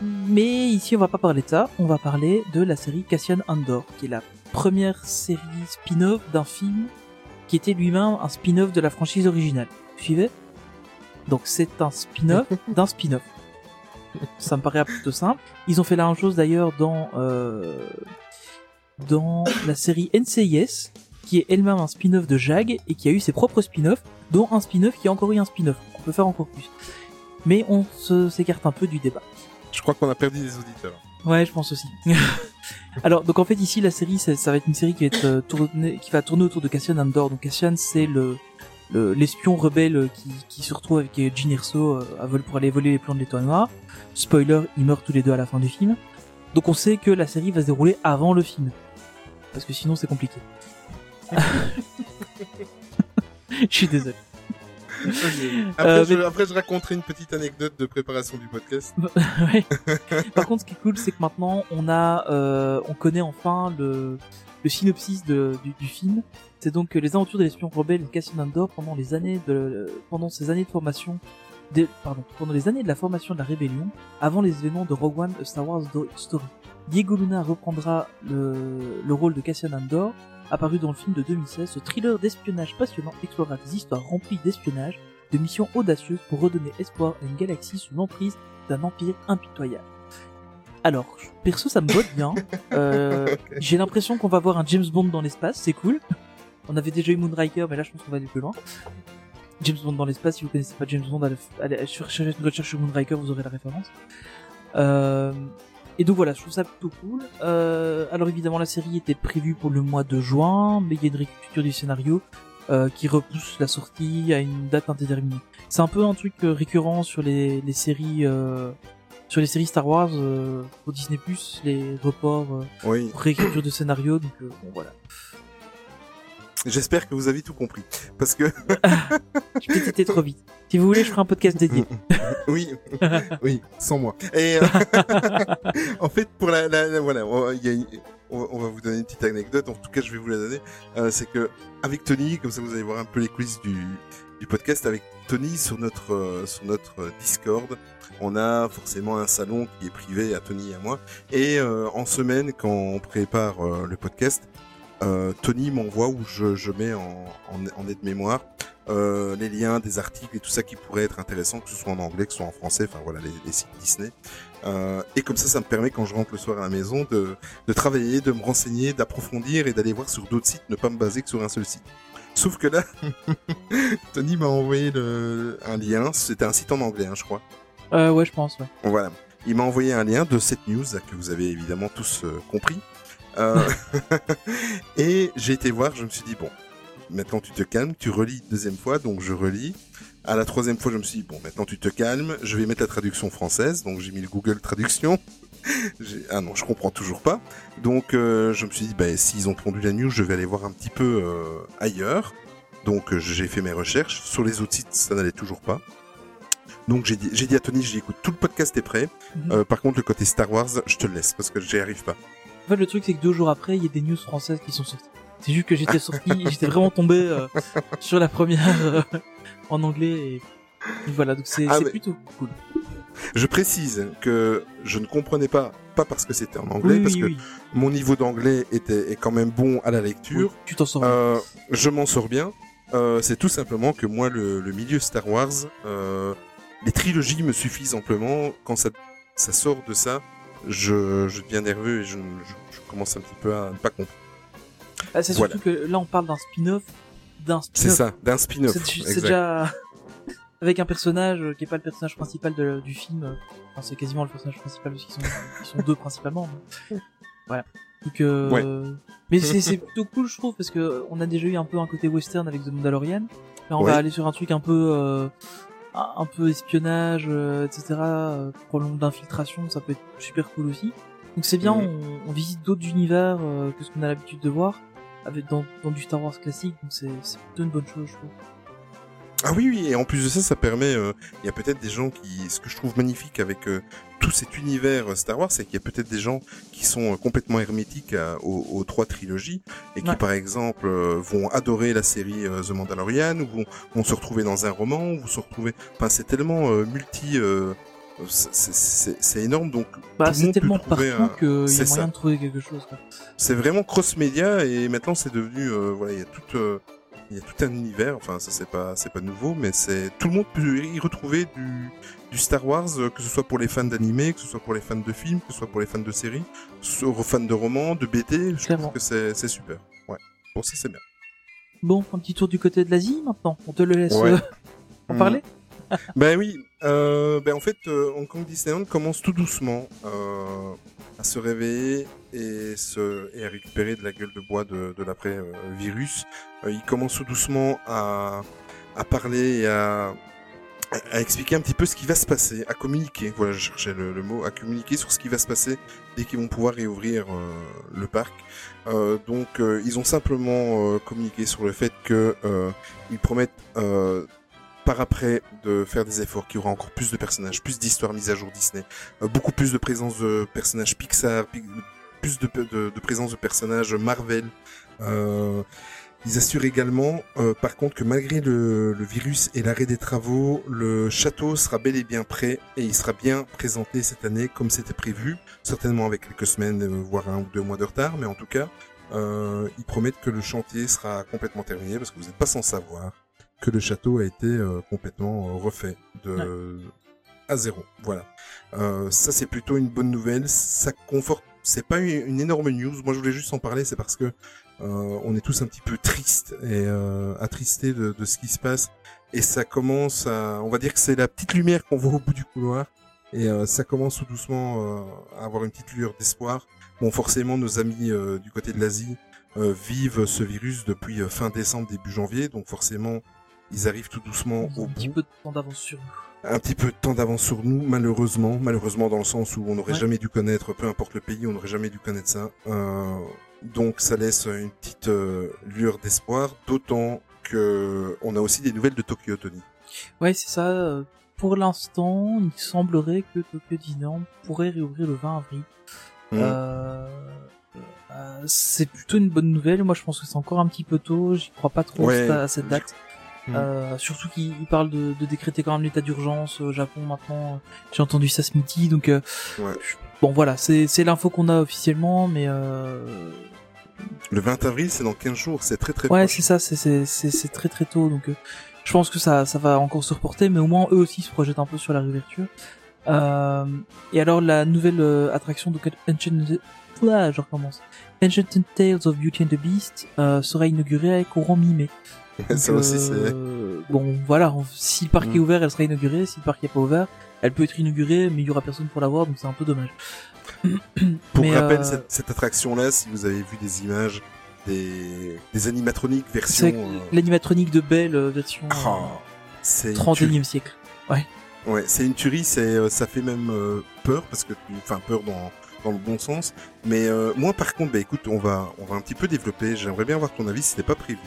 A: mais ici on va pas parler de ça, on va parler de la série Cassian Andor, qui est la première série spin-off d'un film qui était lui-même un spin-off de la franchise originale. Vous suivez Donc c'est un spin-off [laughs] d'un spin-off. [laughs] Ça me paraît plutôt simple. Ils ont fait la même chose d'ailleurs dans euh, dans la série NCIS, qui est elle-même un spin-off de Jag et qui a eu ses propres spin-offs, dont un spin-off qui a encore eu un spin-off. On peut faire encore plus. Mais on s'écarte un peu du débat.
B: Je crois qu'on a perdu des auditeurs.
A: Ouais, je pense aussi. [laughs] Alors, donc en fait ici la série, ça, ça va être une série qui va être euh, tournée, qui va tourner autour de Cassian Andor. Donc Cassian, c'est le le- l'espion rebelle qui, qui se retrouve avec Jyn Erso euh, à vol pour aller voler les plans de l'étoile noire. Spoiler, ils meurent tous les deux à la fin du film. Donc on sait que la série va se dérouler avant le film, parce que sinon c'est compliqué. [laughs] Je suis désolé.
B: Après,
A: Euh,
B: je,
A: mais-
B: après, je raconterai une petite anecdote de préparation du podcast. [laughs]
A: Ouais. Par contre, ce qui est cool, c'est que maintenant on a, euh, on connaît enfin le, le synopsis de, du, du film. C'est donc que les aventures de l'espion rebelle Cassian Andor pendant les années de, pendant ces années de formation, pardon, pendant les années de la formation de la rébellion, avant les événements de Rogue One, A Star Wars Story. Diego Luna reprendra le, le rôle de Cassian Andor, apparu dans le film de 2016. Ce thriller d'espionnage passionnant explorera des histoires remplies d'espionnage, de missions audacieuses pour redonner espoir à une galaxie sous l'emprise d'un empire impitoyable. Alors, perso, ça me botte bien. [laughs] Euh, J'ai l'impression qu'on va voir un James Bond dans l'espace, c'est cool. On avait déjà eu Moonraker, mais là, je pense qu'on va aller plus loin. James Bond dans l'espace, si vous connaissez pas James Bond, allez, allez chercher une recherche sur Moonraker, vous aurez la référence. Euh, et donc voilà, je trouve ça plutôt cool. Euh, alors évidemment, la série était prévue pour le mois de juin, mais il y a une réécriture du scénario euh, qui repousse la sortie à une date indéterminée. C'est un peu un truc récurrent sur les, les séries sur les séries Star Wars pour Disney les reports
B: Oui.
A: réécriture de scénario donc bon voilà
B: J'espère que vous avez tout compris. Parce que, [laughs] [laughs]
A: peut-être été trop vite si vous voulez je ferai un podcast dédié [laughs]
B: oui, [laughs] oui, sans moi. Et, euh, en fait, pour la, la, la- voilà, y a on- va vous donner une petite anecdote. En tout cas, je vais vous la donner. Euh, c'est que, avec Tony, comme ça vous allez voir un peu les coulisses du, du podcast, avec Tony sur notre, euh, sur notre euh, Discord, on a forcément un salon qui est privé à Tony et à moi. Et euh, en semaine, quand on prépare euh, le podcast, Tony m'envoie où je, je mets en, en, en aide-mémoire euh, les liens des articles et tout ça qui pourrait être intéressant, que ce soit en anglais, que ce soit en français, enfin voilà, les, les sites Disney. Euh, et comme ça, ça me permet quand je rentre le soir à la maison de, de travailler, de me renseigner, d'approfondir et d'aller voir sur d'autres sites, ne pas me baser que sur un seul site. Sauf que là, [laughs] Tony m'a envoyé le, un lien, c'était un site en anglais, hein, je crois.
A: euh, ouais je pense ouais.
B: Voilà. Il m'a envoyé un lien de cette news que vous avez évidemment tous euh, compris. Euh, [laughs] et j'ai été voir, je me suis dit, bon, maintenant tu te calmes, tu relis une deuxième fois, donc je relis. À la troisième fois, je me suis dit, bon, maintenant tu te calmes, je vais mettre la traduction française, donc j'ai mis le Google Traduction. [laughs] Ah non, je comprends toujours pas. Donc euh, je me suis dit, bah, s'ils ont pondu la news, je vais aller voir un petit peu euh, ailleurs. Donc j'ai fait mes recherches. Sur les autres sites, ça n'allait toujours pas. Donc j'ai dit, à Tony, j'ai écoute, tout le podcast est prêt.
A: Mhm.
B: Euh, par contre, le côté Star Wars, je te le laisse parce que j'y arrive pas.
A: En fait le truc c'est que deux jours après il y a des news françaises qui sont sorties c'est juste que j'étais sorti [laughs] j'étais vraiment tombé euh, sur la première euh, en anglais et, voilà donc c'est
B: Ah, mais-
A: plutôt cool
B: Je précise que je ne comprenais pas, pas parce que c'était en anglais,
A: oui
B: parce
A: oui
B: que
A: oui,
B: mon niveau d'anglais était est quand même bon à la lecture.
A: tu t'en sors bien.
B: Euh, je m'en sors bien. C'est tout simplement que moi, le, le milieu Star Wars, les trilogies me suffisent amplement. Quand ça, ça sort de ça, je, je deviens nerveux et je, je, je commence un petit peu à ne pas comprendre.
A: Ah, c'est
B: voilà.
A: surtout que là on parle d'un spin-off d'un
B: C'est
A: spin-off
B: ça, d'un spin-off.
A: C'est déjà [laughs] avec un personnage qui est pas le personnage principal de- du film. Enfin, c'est quasiment le personnage principal parce qu'ils sont, ils sont deux principalement. mais- [laughs] Voilà. Donc, euh,
B: Ouais.
A: mais c'est c'est plutôt cool, je trouve, parce que on a déjà eu un peu un côté western avec The Mandalorian. Là, on
B: Ouais.
A: va aller sur un truc un peu, euh, un un peu espionnage, euh, etc. euh, Problème d'infiltration, ça peut être super cool aussi. Donc c'est bien, on, on visite d'autres univers euh, que ce qu'on a l'habitude de voir. avec dans, dans du Star Wars classique, donc c'est plutôt une bonne chose, je trouve.
B: Ah oui, oui, et en plus de ça, ça permet, euh, il y a peut-être des gens qui, ce que je trouve magnifique avec euh, tout cet univers euh, Star Wars, c'est qu'il y a peut-être des gens qui sont euh, complètement hermétiques à- aux, aux trois trilogies et qui,
A: Ouais.
B: par exemple, euh, vont adorer la série euh, The Mandalorian ou vont, vont se retrouver dans un roman, ou vont se retrouver, enfin, c'est tellement euh, multi, euh, c'est- énorme, donc
A: Bah, c'est tellement partout
B: un-
A: qu'il y a moyen
B: ça.
A: de trouver quelque chose.
B: C'est vraiment cross-média et maintenant c'est devenu euh, voilà il y a tout euh, il y a tout un univers enfin ça c'est pas c'est pas nouveau mais c'est tout le monde peut y retrouver du du Star Wars euh, que ce soit pour les fans d'animé que ce soit pour les fans de films que ce soit pour les fans de séries sur fans de romans de BD je
A: Clairement.
B: trouve que c'est c'est super ouais bon ça c'est bien
A: Bon, un petit tour du côté de l'Asie maintenant. On te le laisse
B: Ouais.
A: euh, [laughs] en
B: Mm.
A: parler
B: Ben oui, euh, ben en fait, euh, Hong Kong Disneyland commence tout doucement euh, se réveiller et, se, à récupérer de la gueule de bois de, l'après-virus. Euh, il commence tout doucement à, parler et à, expliquer un petit peu ce qui va se passer, à communiquer. Voilà, je cherchais le, mot, à communiquer sur ce qui va se passer dès qu'ils vont pouvoir réouvrir euh, le parc. Euh, donc, ils ont simplement communiqué sur le fait que ils promettent par après de faire des efforts, qu'il y aura encore plus de personnages, plus d'histoires mises à jour Disney, euh, beaucoup plus de présence de personnages Pixar, pi- plus de, de, de présence de personnages Marvel. Euh, ils assurent également, euh, par contre, que malgré le, virus et l'arrêt des travaux, le château sera bel et bien prêt et il sera bien présenté cette année comme c'était prévu, certainement avec quelques semaines, voire un ou deux mois de retard, mais en tout cas, ils promettent que le chantier sera complètement terminé parce que vous n'êtes pas sans savoir que le château a été euh, complètement euh, refait de à zéro. Voilà. Euh, ça c'est plutôt une bonne nouvelle. Ça conforte. C'est pas une, énorme news. Moi je voulais juste en parler. C'est parce que euh, on est tous un petit peu tristes et euh, attristés de, de ce qui se passe. Et ça commence à. On va dire que c'est la petite lumière qu'on voit au bout du couloir. Et euh, ça commence tout doucement euh, à avoir une petite lueur d'espoir. Bon, forcément, nos amis euh, du côté de l'Asie euh, vivent ce virus depuis euh, fin décembre, début janvier. Donc forcément, ils arrivent tout doucement au
A: un petit
B: bout
A: peu de temps d'avance sur nous.
B: un petit peu de temps d'avance sur nous, malheureusement. Malheureusement dans le sens où on n'aurait
A: Ouais.
B: jamais dû connaître, peu importe le pays, on n'aurait jamais dû connaître ça. Euh, donc ça laisse une petite euh, lueur d'espoir, d'autant que on a aussi des nouvelles de Tokyo, Tony.
A: Ouais, c'est ça. euh, Pour l'instant, il semblerait que Tokyo Disneyland pourrait réouvrir le 20 avril.
B: Mm.
A: Euh, euh, c'est plutôt une bonne nouvelle. Moi, je pense que c'est encore un petit peu tôt. J'y crois pas trop
B: Ouais.
A: à cette date.
B: Mm.
A: Euh, surtout qu'il il parle de, de décréter quand même l'état d'urgence au Japon maintenant. J'ai entendu ça ce midi, donc euh,
B: Ouais.
A: je- bon voilà, c'est l'info qu'on a officiellement, mais euh,
B: Le 20 avril, c'est dans 15 jours, c'est très très
A: ouais, c'est ça, c'est très très tôt, donc euh, je pense que ça ça va encore se reporter, mais au moins eux aussi se projettent un peu sur la réouverture. Euh, et alors la nouvelle euh, attraction de Enchanted, Ouah, je recommence. Enchanted Tales of Beauty and the Beast sera inaugurée avec courant mi-mai. [laughs]
B: ça
A: Donc,
B: aussi, c'est...
A: euh, bon, voilà. on- Si le parc
B: Mm.
A: est ouvert, elle sera inaugurée. Si le parc est pas ouvert, elle peut être inaugurée, mais il y aura personne pour la voir, donc c'est un peu dommage. [clears throat]
B: Pour
A: Mais,
B: rappel,
A: euh,
B: cette, cette attraction-là, si vous avez vu des images, des, des animatroniques version... euh,
A: l'animatronique de Belle euh, version euh,
B: c'est une tuerie.
A: 31e siècle.
B: Ouais, c'est une tuerie, c'est euh, ça fait même euh, peur parce que tu- enfin peur dans dans le bon sens. Mais euh, moi par contre, bah écoute, on va on va un petit peu développer. J'aimerais bien avoir ton avis, c'était pas prévu.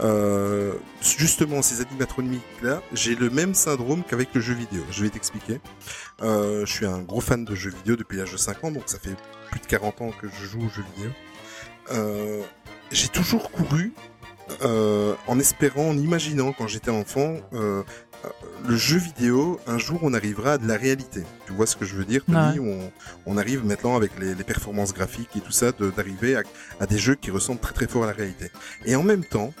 B: Euh, justement, ces animatroniques là, j'ai le même syndrome qu'avec le jeu vidéo. Je vais t'expliquer. Euh, je suis un gros fan de jeux vidéo depuis l'âge de 5 ans, donc ça fait plus de 40 ans que je joue aux jeux vidéo. Euh, j'ai toujours couru euh, en espérant, en imaginant quand j'étais enfant, euh, le jeu vidéo, un jour on arrivera à de la réalité. Tu vois ce que je veux dire, Tony?
A: Ouais.
B: on, on arrive maintenant avec les, les performances graphiques et tout ça, de- d'arriver à, à des jeux qui ressemblent très très fort à la réalité. Et en même temps,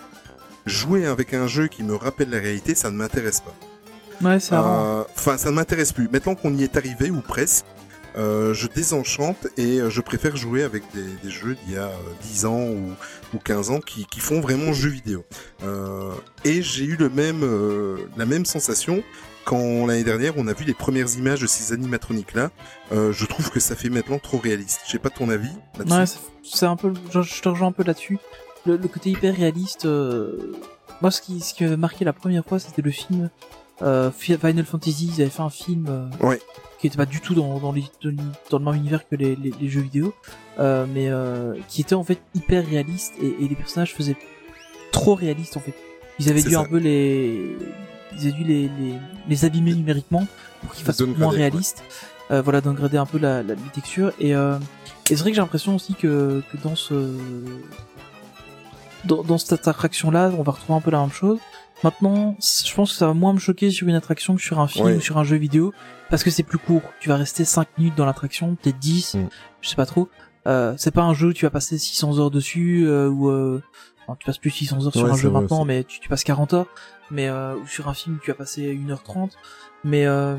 B: jouer avec un jeu qui me rappelle la réalité, ça ne m'intéresse pas.
A: Ouais, rare.
B: Euh, Enfin, ça ne m'intéresse plus. Maintenant qu'on y est arrivé, ou presque, euh, je désenchante et euh, je préfère jouer avec des, jeux d'il y a euh, 10 ans ou, ou 15 ans qui, font vraiment jeux vidéo. Euh, et j'ai eu le même, euh, la même sensation quand l'année dernière on a vu les premières images de ces animatroniques là. Euh, je trouve que ça fait maintenant trop réaliste. Je sais pas ton avis.
A: Ouais, c'est- un peu, je, je te rejoins un peu là-dessus. Le, le côté hyper réaliste. euh, Moi, ce qui, ce qui m'avait marqué la première fois, c'était le film Euh, Fi- Final Fantasy, ils avaient fait un film euh,
B: Ouais.
A: qui était pas du tout dans dans, les- dans le même univers que les, les, les jeux vidéo, euh, mais euh, qui était en fait hyper réaliste et, et les personnages faisaient trop réalistes en fait. Ils avaient dû
B: ça.
A: un peu les ils avaient dû les les, les abîmer numériquement pour qu'ils fassent moins
B: ouais.
A: réalistes. Euh, voilà, downgrader un peu la, la, les textures et euh, et c'est vrai que j'ai l'impression aussi que, que dans ce dans, dans cette attraction là, on va retrouver un peu la même chose. Maintenant, je pense que ça va moins me choquer sur une attraction que sur un film ou sur un jeu vidéo parce que c'est plus court. Tu vas rester 5 minutes dans l'attraction, peut-être 10,
B: Mm.
A: je sais pas trop. Euh, c'est pas un jeu où tu vas passer 600 heures dessus euh, ou euh, enfin, tu passes plus 600 heures sur
B: Ouais,
A: un jeu
B: vrai
A: maintenant, mais tu, tu passes 40 heures. Mais euh, ou sur un film, tu vas passer 1h30. Mais euh,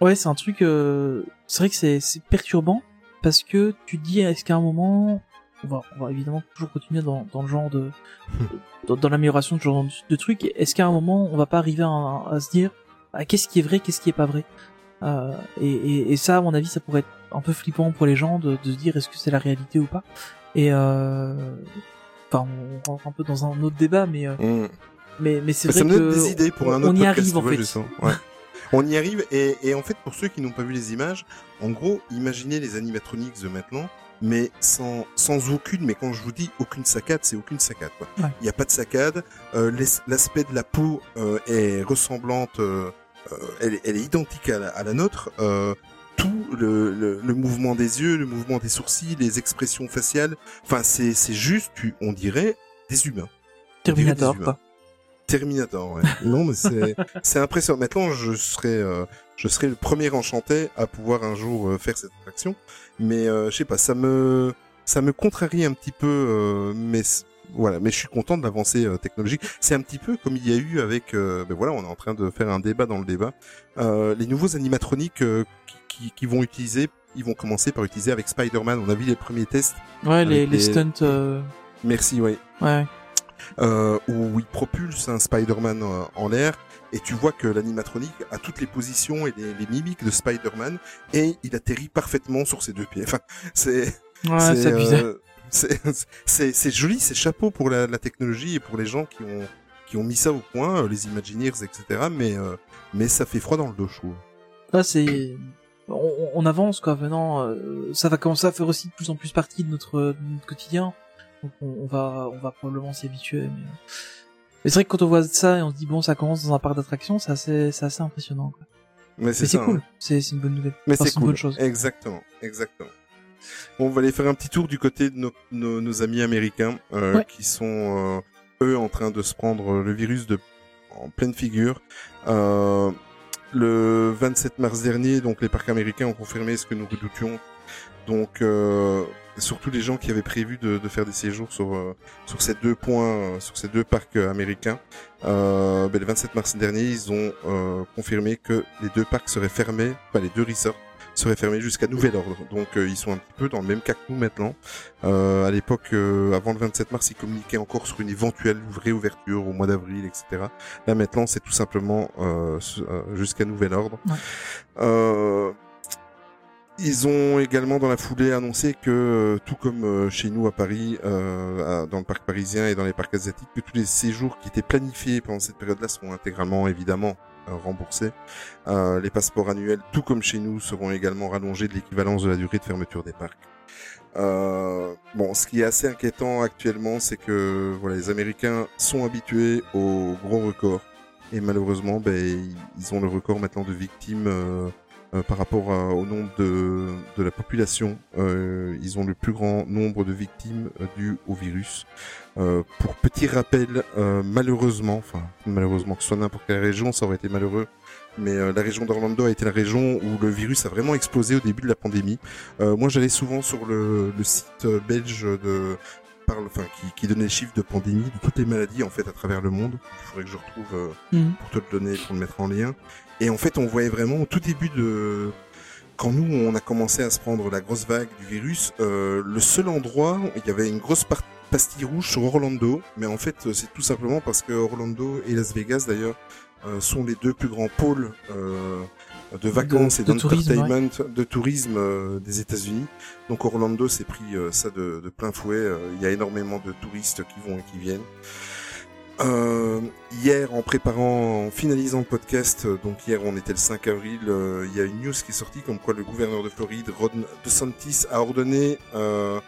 A: ouais, c'est un truc. euh, c'est vrai que c'est c'est perturbant parce que tu te dis est-ce qu'à un moment on va, on va évidemment toujours continuer dans, dans le genre de [laughs] dans, dans l'amélioration de ce genre de, de trucs. Est-ce qu'à un moment on va pas arriver à, à se dire ah, qu'est-ce qui est vrai, qu'est-ce qui est pas vrai? Euh, et, et, et ça, à mon avis, ça pourrait être un peu flippant pour les gens de, de se dire est-ce que c'est la réalité ou pas? Et euh, enfin, on rentre un peu dans un autre débat, mais euh,
B: Mm.
A: mais mais c'est
B: Mais
A: vrai
B: ça me
A: que
B: donne des idées pour un
A: on
B: autre
A: y
B: podcast,
A: arrive en
B: vois,
A: fait.
B: Ouais. [laughs] On y arrive et, et en fait pour ceux qui n'ont pas vu les images, en gros, imaginez les animatronics de maintenant, mais sans sans aucune, mais quand je vous dis aucune saccade, c'est aucune saccade. quoi. Il
A: Ouais.
B: n'y a pas de saccade. euh, L'aspect de la peau euh, est ressemblante, euh, elle, est- elle est identique à la, à la nôtre. tout le, le, le mouvement des yeux, le mouvement des sourcils, les expressions faciales, enfin c'est juste, tu- on dirait des humains.
A: Terminator,
B: dirait des. Terminator, ouais. non, mais c'est [laughs] c'est impressionnant. Maintenant, je serai euh, je serai le premier enchanté à pouvoir un jour euh, faire cette attraction. Mais euh, je sais pas, ça me ça me contrarie un petit peu, euh, mais voilà. Mais je suis content de l'avancée euh, technologique. C'est un petit peu comme il y a eu avec, euh, ben voilà, on est en train de faire un débat dans le débat. Euh, les nouveaux animatroniques euh, qui, qui, qui vont utiliser, ils vont commencer par utiliser avec Spider-Man. On a vu les premiers tests.
A: Ouais, les, les stunts. euh,
B: Merci, ouais.
A: Ouais.
B: euh, où il propulse un Spider-Man en l'air et tu vois que l'animatronique a toutes les positions et les, les mimiques de Spider-Man et il atterrit parfaitement sur ses deux pieds. Enfin, c'est
A: Ouais, c'est abusé.
B: euh, c'est c'est joli, c'est chapeau pour la, la technologie et pour les gens qui ont qui ont mis ça au point, euh, les Imagineers, etc. Mais euh, mais ça fait froid dans le dos, je trouve.
A: Là, c'est on, on avance quoi. Maintenant, euh, ça va commencer à faire aussi de plus en plus partie de notre, de notre quotidien. Donc, on, on va, on va probablement s'y habituer. Mais, mais c'est vrai que quand on voit ça et on se dit bon, ça commence dans un parc d'attractions, c'est assez, c'est assez impressionnant. Quoi.
B: Mais c'est
A: cool.
B: hein.
A: C'est, c'est une bonne nouvelle.
B: Mais
A: Enfin,
B: c'est
A: c'est une bonne chose.
B: Exactement, exactement. Bon, on va aller faire un petit tour du côté de nos, nos, nos amis américains euh,
A: Ouais.
B: qui sont euh, eux en train de se prendre le virus de en pleine figure. Euh, le 27 mars dernier, donc les parcs américains ont confirmé ce que nous redoutions. Donc euh, surtout les gens qui avaient prévu de, de faire des séjours sur euh, sur ces deux points, euh, sur ces deux parcs euh, américains. Euh, ben, le 27 mars dernier, ils ont euh, confirmé que les deux parcs seraient fermés, enfin les deux resorts seraient fermés jusqu'à nouvel ordre. Donc euh, ils sont un petit peu dans le même cas que nous maintenant. Euh, à l'époque, euh, avant le 27 mars, ils communiquaient encore sur une éventuelle réouverture au mois d'avril, etc. Là maintenant, c'est tout simplement jusqu'à nouvel ordre.
A: Ouais.
B: Ils ont également dans la foulée annoncé que, euh, tout comme euh, chez nous à Paris, euh, dans le parc parisien et dans les parcs asiatiques, que tous les séjours qui étaient planifiés pendant cette période-là seront intégralement, évidemment, euh, remboursés. Euh, les passeports annuels, tout comme chez nous, seront également rallongés de l'équivalence de la durée de fermeture des parcs. Euh, bon, ce qui est assez inquiétant actuellement, c'est que voilà, les Américains sont habitués aux gros records et malheureusement, ben, ils ont le record maintenant de victimes euh, par rapport à- au nombre de, de la population. Euh, ils ont le plus grand nombre de victimes euh, dues au virus. Pour petit rappel, malheureusement, enfin malheureusement que ce soit n'importe quelle région, ça aurait été malheureux. Mais euh, la région d'Orlando a été la région où le virus a vraiment explosé au début de la pandémie. Euh, moi, j'allais souvent sur le, le site belge de parle, enfin, qui, qui donnait les chiffres de pandémie de toutes les maladies en fait à travers le monde. Il faudrait que je retrouve euh,
A: Mhm.
B: pour te le donner, pour le mettre en lien. Et en fait, on voyait vraiment au tout début de quand nous on a commencé à se prendre la grosse vague du virus, euh, le seul endroit où il y avait une grosse pastille rouge sur Orlando, mais en fait, c'est tout simplement parce que Orlando et Las Vegas d'ailleurs euh, sont les deux plus grands pôles euh, de vacances
A: De-
B: et
A: de
B: d'entertainment, de tourisme euh, des États-Unis. Donc Orlando s'est pris euh, ça de, de plein fouet. Euh, Il y a énormément de touristes qui vont et qui viennent. Euh, hier, en préparant, en finalisant le podcast, euh, donc hier on était le 5 avril, euh, il y a une news qui est sortie comme quoi le gouverneur de Floride, Ron DeSantis, a ordonné euh,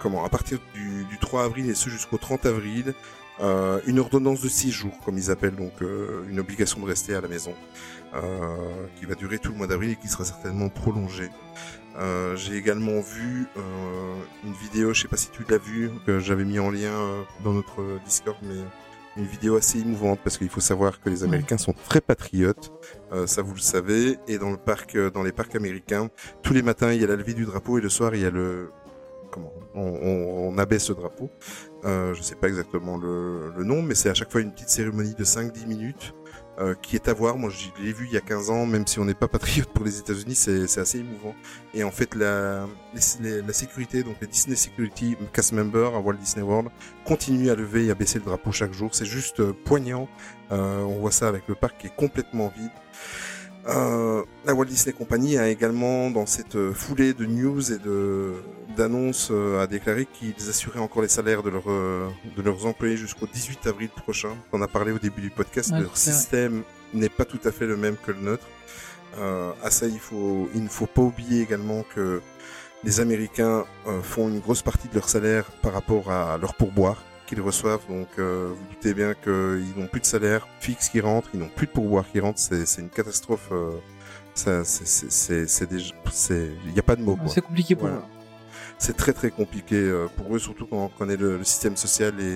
B: comment, à partir du, du 3 avril et ce jusqu'au 30 avril, euh, une ordonnance de 6 jours, comme ils appellent, donc une obligation de rester à la maison, euh, qui va durer tout le mois d'avril et qui sera certainement prolongée. Euh, J'ai également vu euh, une vidéo, je sais pas si tu l'as vu, que j'avais mis en lien euh, dans notre Discord, mais une vidéo assez émouvante parce qu'il faut savoir que les Américains sont très patriotes, euh, ça vous le savez, et dans le parc, dans les parcs américains, tous les matins il y a la levée du drapeau et le soir il y a le comment on, on, on abaisse le drapeau. Euh, je sais pas exactement le, le nom, mais c'est à chaque fois une petite cérémonie de 5-10 minutes euh, qui est à voir. Moi, je l'ai vu il y a 15 ans, même si on n'est pas patriote pour les États-Unis, c'est assez émouvant. Et en fait, la, la sécurité, donc les Disney Security cast members à Walt Disney World, continuent à lever et à baisser le drapeau chaque jour. C'est juste euh, poignant. Euh, on voit ça avec le parc qui est complètement vide. Euh, la Walt Disney Company a également, dans cette euh, foulée de news et de d'annonces, euh, a déclaré qu'ils assuraient encore les salaires de, leurs euh, de leurs employés jusqu'au 18 avril prochain. On a parlé au début du podcast.
A: Ouais,
B: leur système n'est pas tout à fait le même que le nôtre. Euh, à ça, il faut, il ne faut pas oublier également que les Américains font une grosse partie de leur salaire par rapport à leur pourboire qu'ils reçoivent. Donc, euh, vous doutez bien qu'ils n'ont plus de salaire fixe qui rentre, ils n'ont plus de pourboire qui rentre. C'est, c'est une catastrophe. Euh, ça, c'est, déjà, il n'y a pas de mots.
A: C'est compliqué pour
B: Voilà.
A: eux.
B: C'est très très compliqué euh, pour eux, surtout quand on connaît le, le système social et,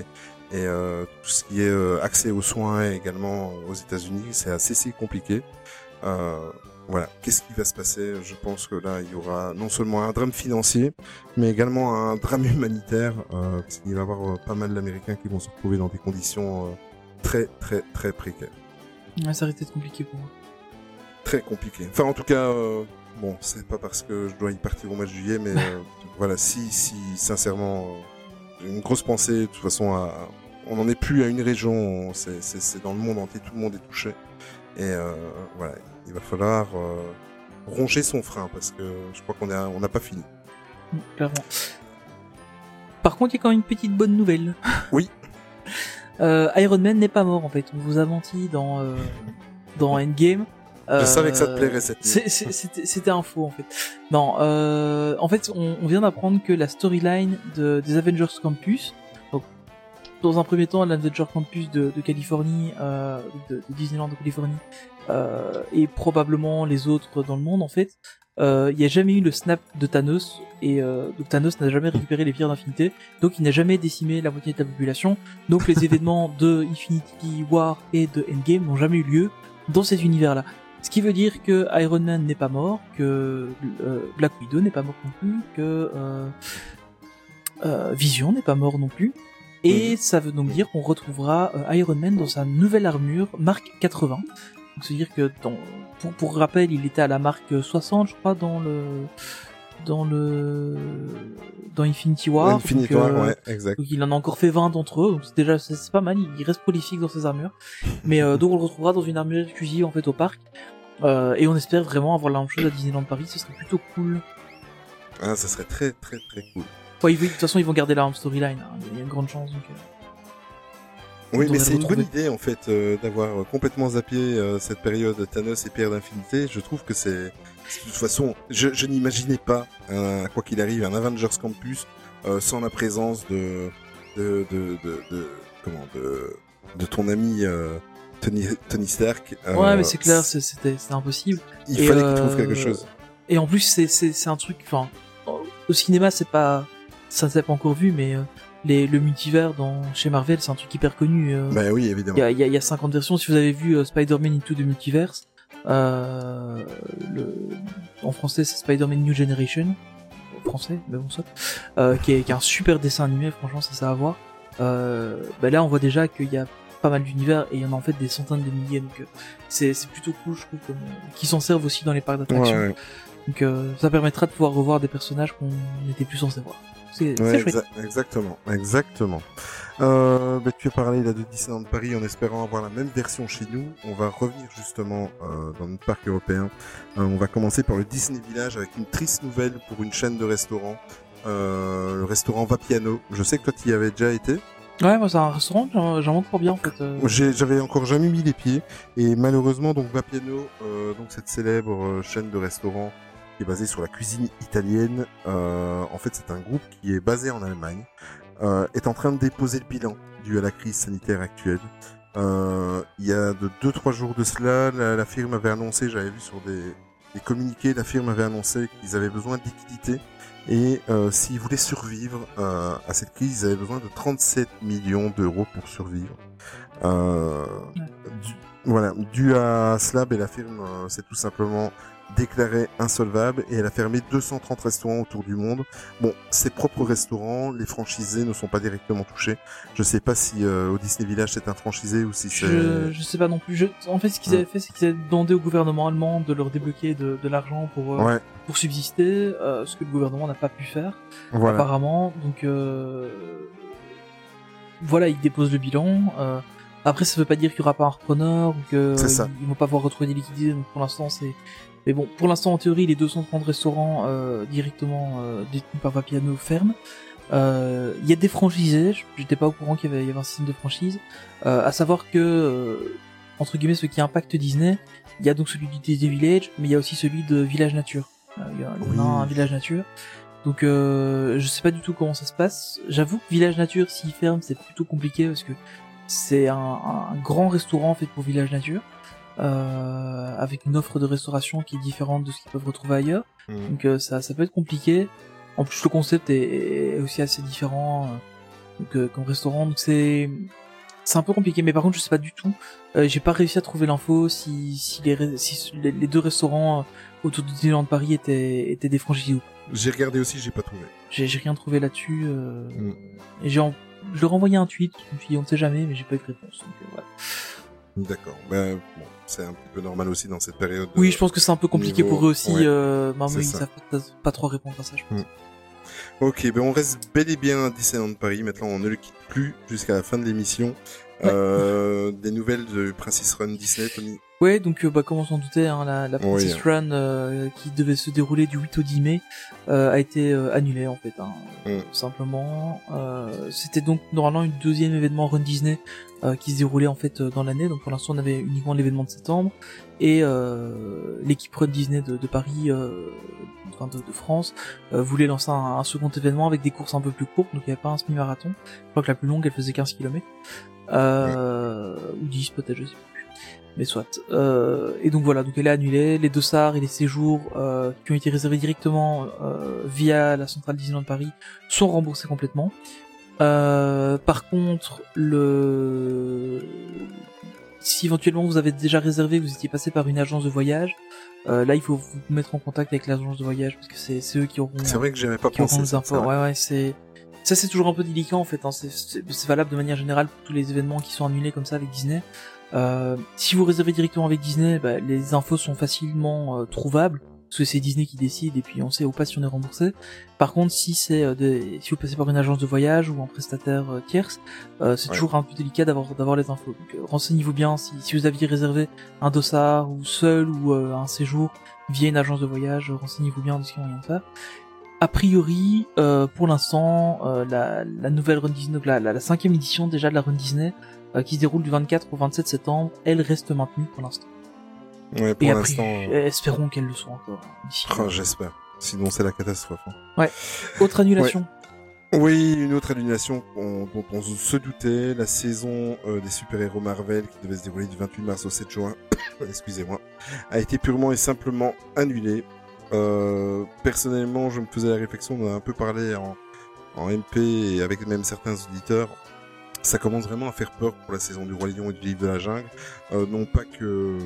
B: et euh, tout ce qui est euh, accès aux soins également aux États-Unis. C'est assez, assez compliqué. Euh, voilà, qu'est-ce qui va se passer? Je pense que là, il y aura non seulement un drame financier, mais également un drame humanitaire, euh, parce qu'il va y avoir euh, pas mal d'Américains qui vont se retrouver dans des conditions euh, très très très précaires,
A: Ouais, ça risque d'être compliqué pour eux.
B: très compliquées. Enfin, en tout cas, euh, bon, c'est pas parce que je dois y partir au mois de juillet, mais euh, [laughs] voilà, si si sincèrement, euh, j'ai une grosse pensée de toute façon à, on n'en est plus à une région, c'est c'est c'est dans le monde entier, tout le monde est touché, et euh, voilà, il va falloir euh, ronger son frein parce que je crois qu'on a on n'a pas fini.
A: Mm, Clairement. Par contre, il y a quand même une petite bonne nouvelle. [laughs]
B: Oui.
A: Euh, Iron Man n'est pas mort en fait. On vous a menti dans euh, dans Endgame.
B: Je savais que ça te
A: Euh,
B: plairait cette
A: C'était un faux en fait. Non, euh, en fait, on, on vient d'apprendre que la storyline de, des Avengers Campus, dans un premier temps l'Avengers Campus de, de Californie, euh, de, de Disneyland de Californie, euh, et probablement les autres dans le monde en fait, euh, il n'y a jamais eu le snap de Thanos et euh, donc Thanos n'a jamais récupéré les pierres d'infinité, donc il n'a jamais décimé la moitié de la population. Donc les [laughs] événements de Infinity War et de Endgame n'ont jamais eu lieu dans cet univers-là. Ce qui veut dire que Iron Man n'est pas mort, que euh, Black Widow n'est pas mort non plus, que euh, euh, Vision n'est pas mort non plus. Et ça veut donc dire qu'on retrouvera euh, Iron Man dans sa nouvelle armure marque 80. Donc c'est dire que dans, pour, pour rappel, il était à la marque 60, je crois, dans le dans le dans Infinity War.
B: Infinity
A: Donc,
B: War,
A: euh,
B: ouais, exact.
A: donc il en a encore fait 20 d'entre eux, donc c'est déjà c'est c'est pas mal, il reste prolifique dans ses armures. Mais euh, donc on le retrouvera dans une armure exclusive en fait au parc. Euh, et on espère vraiment avoir la même chose à Disneyland Paris, ce serait plutôt cool.
B: Ah, ça serait très très très cool.
A: Ouais, de toute façon ils vont garder la même storyline, hein. il y a une grande chance. Donc, euh.
B: Oui, mais c'est une bonne idée en fait euh, d'avoir complètement zappé euh, cette période Thanos et Pierre d'Infinité. Je trouve que c'est de toute façon, je, je n'imaginais pas, un- quoi qu'il arrive, un Avengers Campus euh, sans la présence de de de de, de- comment de de ton ami euh, Tony Tony Stark. Euh,
A: Ouais, mais c'est clair, c'était impossible.
B: Il
A: Et,
B: fallait qu'il
A: euh,
B: trouve quelque chose.
A: Et en plus c'est c'est c'est un truc, enfin au cinéma c'est pas ça s'est pas encore vu, mais euh, les, le multivers dans chez Marvel c'est un truc hyper connu. euh.
B: Bah oui,
A: Il y
B: évidemment.
A: a, il y, a, il y a 50 versions. Si vous avez vu euh, Spider-Man Into the Multiverse, euh, le, en français c'est Spider-Man New Generation, en français, mais bon ça, euh, qui, est, qui est un super dessin animé, franchement c'est ça à voir. Euh, bah là on voit déjà qu'il y a pas mal d'univers et il y en a en fait des centaines de milliers, donc c'est c'est plutôt cool je trouve, qui s'en servent aussi dans les parcs d'attractions.
B: Ouais, ouais.
A: Donc euh, ça permettra de pouvoir revoir des personnages qu'on n'était plus censé voir. C'est
B: Ouais,
A: chouette.
B: exa- exactement, exactement. Euh, bah, tu as parlé là de Disneyland Paris en espérant avoir la même version chez nous. On va revenir justement euh, dans notre parc européen. Euh, on va commencer par le Disney Village avec une triste nouvelle pour une chaîne de restaurants. Euh, le restaurant Vapiano. Je sais que toi tu y avais déjà été.
A: Ouais, moi c'est un restaurant, j'en j'en manque trop bien en fait. euh.
B: J'ai- J'avais encore jamais mis les pieds et malheureusement donc Vapiano, euh, donc cette célèbre euh, chaîne de restaurants est basée sur la cuisine italienne, euh, en fait c'est un groupe qui est basé en Allemagne, euh, est en train de déposer le bilan dû à la crise sanitaire actuelle. Euh, il y a de deux trois jours de cela, la, la firme avait annoncé, j'avais vu sur des, des communiqués, la firme avait annoncé qu'ils avaient besoin de liquidités et euh, s'ils voulaient survivre euh, à cette crise, ils avaient besoin de 37 millions d'euros pour survivre. Euh, du- voilà, dû à cela, ben, la firme s'est tout simplement déclarée insolvable et elle a fermé 230 restaurants autour du monde. Bon, ses propres restaurants, les franchisés ne sont pas directement touchés. Je sais pas si euh, au Disney Village c'est un franchisé ou si c'est...
A: Je, je sais pas non plus. Je... En fait, ce qu'ils
B: Hmm.
A: avaient fait, c'est qu'ils avaient demandé au gouvernement allemand de leur débloquer de, de l'argent pour, euh,
B: Ouais,
A: pour subsister, euh, ce que le gouvernement n'a pas pu faire.
B: voilà.
A: apparemment. Donc euh, voilà, ils déposent le bilan. Euh, après, ça veut pas dire qu'il y aura pas un repreneur ou que
B: C'est ça.
A: ils, ils vont pas pouvoir retrouver des liquidités. Donc pour l'instant, c'est. Mais bon, pour l'instant, en théorie, les 230 restaurants euh, directement euh, détenus par Vapiano ferment. Euh, Il y a des franchisés. J'étais pas au courant qu'il y y avait un système de franchise. Euh, à savoir que euh, entre guillemets, ce qui impacte Disney, il y a donc celui du Disney Village, mais il y a aussi celui de Village Nature. Euh, Il y a,
B: Oui.
A: un Village Nature. Donc euh, je sais pas du tout comment ça se passe. J'avoue que Village Nature, s'il ferme, c'est plutôt compliqué parce que c'est un, un grand restaurant fait pour Village Nature, euh, avec une offre de restauration qui est différente de ce qu'ils peuvent retrouver ailleurs.
B: Mm.
A: Donc euh, ça, ça peut être compliqué. En plus le concept est, est aussi assez différent euh, donc, euh, restaurant. Donc c'est c'est un peu compliqué. Mais par contre je sais pas du tout. Euh, J'ai pas réussi à trouver l'info si si les si les, les deux restaurants euh, autour de Disneyland Paris étaient étaient des franchisés ou pas.
B: J'ai regardé aussi, j'ai pas trouvé.
A: J'ai rien trouvé là-dessus. Euh...
B: Mm.
A: Et j'ai je leur ai envoyé un tweet. Je me suis dit on ne sait jamais, mais j'ai pas eu de réponse. Donc, euh, voilà.
B: D'accord. Ben, bon, c'est un petit peu normal aussi dans cette période.
A: Oui, je pense que c'est un peu compliqué
B: niveau-
A: pour eux aussi.
B: ouais,
A: euh,
B: c'est
A: ils savent pas, pas trop répondre à ça. Je pense.
B: Mm. Ok, ben on reste bel et bien à Disneyland Paris. Maintenant, on ne le quitte plus jusqu'à la fin de l'émission.
A: Ouais.
B: Euh, [laughs] des nouvelles de Princess Run Disney, Tony?
A: Ouais, donc euh, bah, comme on s'en doutait, hein, la, la
B: Oui,
A: Princess Run euh, qui devait se dérouler du 8 au 10 mai euh, a été euh, annulée en fait, hein,
B: Mm.
A: simplement. C'était donc normalement une deuxième événement Run Disney qui se déroulait en fait dans l'année. Donc pour l'instant on avait uniquement l'événement de septembre et l'équipe Run Disney de, de Paris, enfin de, de France, voulait lancer un, un second événement avec des courses un peu plus courtes. Donc il n'y avait pas un semi-marathon. Je crois que la plus longue elle faisait 15 km. Euh, Ou 10 peut-être, je sais plus mais soit. Euh, et donc voilà, donc elle est annulée. Les dossards et les séjours euh, qui ont été réservés directement euh, via la centrale Disneyland Paris sont remboursés complètement. Euh, par contre, le si éventuellement vous avez déjà réservé, vous étiez passé par une agence de voyage, euh, là il faut vous mettre en contact avec l'agence de voyage parce que c'est eux qui auront
B: C'est vrai que j'avais pas pensé. ça,
A: infos.
B: c'est vrai.
A: Ouais, ouais, c'est ça, c'est toujours un peu délicat en fait. Hein. C'est valable de manière générale pour tous les événements qui sont annulés comme ça avec Disney. Euh, si vous réservez directement avec Disney, bah, les infos sont facilement euh, trouvables parce que c'est Disney qui décide et puis on sait ou pas si on est remboursé. Par contre, si c'est euh, des- si vous passez par une agence de voyage ou un prestataire euh, tierce, euh, c'est
B: Ouais.
A: toujours un peu délicat d'avoir d'avoir les infos. Donc renseignez-vous bien si, si vous aviez réservé un dossard ou seul ou euh, un séjour via une agence de voyage, renseignez-vous bien de ce qu'il y a moyen de faire. A priori, euh, pour l'instant, euh, la, la nouvelle Run Disney, donc la, la, la cinquième édition déjà de la Run Disney, euh, qui se déroule du 24 au 27 septembre, elle reste maintenue pour l'instant.
B: Ouais, pour l'instant.
A: après,
B: euh,
A: espérons qu'elle le soit encore.
B: oh, J'espère. Sinon, c'est la catastrophe. hein.
A: Autre annulation.
B: Oui, une autre annulation on- dont on se doutait, la saison euh, des super-héros Marvel qui devait se dérouler du 28 mars au 7 juin, [coughs] excusez-moi, a été purement et simplement annulée. Euh, personnellement, je me faisais la réflexion, on en a un peu parlé en, en MP et avec même certains auditeurs. Ça commence vraiment à faire peur pour la saison du Roi Lion et du Livre de la Jungle. Euh, non pas que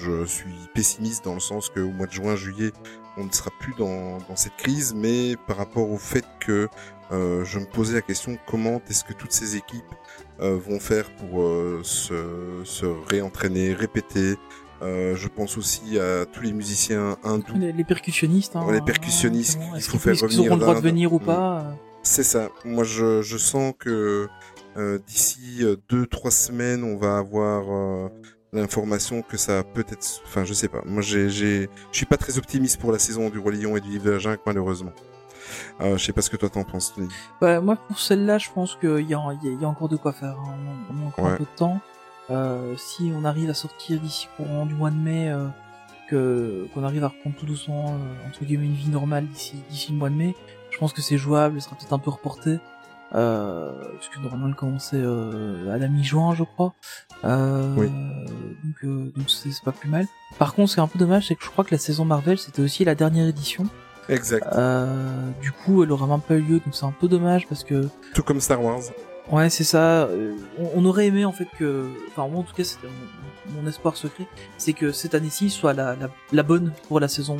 B: je suis pessimiste dans le sens qu'au mois de juin, juillet, on ne sera plus dans, dans cette crise, mais par rapport au fait que euh, je me posais la question comment est-ce que toutes ces équipes euh, vont faire pour euh, se, se réentraîner, répéter? Euh, je pense aussi à tous les musiciens hindous.
A: Les, les percussionnistes. Hein,
B: les percussionnistes,
A: notamment.
B: il faut faire revenir
A: auront le droit de venir ou
B: Mm.
A: pas? Euh,
B: C'est ça. Moi, je, je sens que euh, d'ici euh, deux, trois semaines, on va avoir euh, l'information que ça peut être. Enfin, je sais pas. Moi, j'ai, j'ai, je suis pas très optimiste pour la saison du Roi Lion et du Livre de la Jungle, malheureusement. Euh, je sais pas ce que toi t'en penses. Tony.
A: Moi pour celle-là, je pense qu'il y y, a, il y a encore de quoi faire. hein. On, on a encore
B: Ouais.
A: un peu de temps. Euh, si on arrive à sortir d'ici courant du mois de mai, euh, que qu'on arrive à reprendre tout doucement euh, entre guillemets une vie normale d'ici d'ici le mois de mai, je pense que c'est jouable. Ce sera peut-être un peu reporté. Euh, parce que normalement elle commençait euh, à la mi-juin, je crois. Euh,
B: Oui.
A: Donc euh, donc c'est pas plus mal. Par contre, ce qui est un peu dommage, c'est que je crois que la saison Marvel c'était aussi la dernière édition.
B: Exact.
A: Euh, du coup, elle aura même pas eu lieu, donc c'est un peu dommage parce que
B: Tout comme Star Wars.
A: Ouais, c'est ça. euh, On, on aurait aimé en fait que, enfin moi en tout cas c'était mon, mon espoir secret, c'est que cette année-ci soit la, la, la bonne pour la saison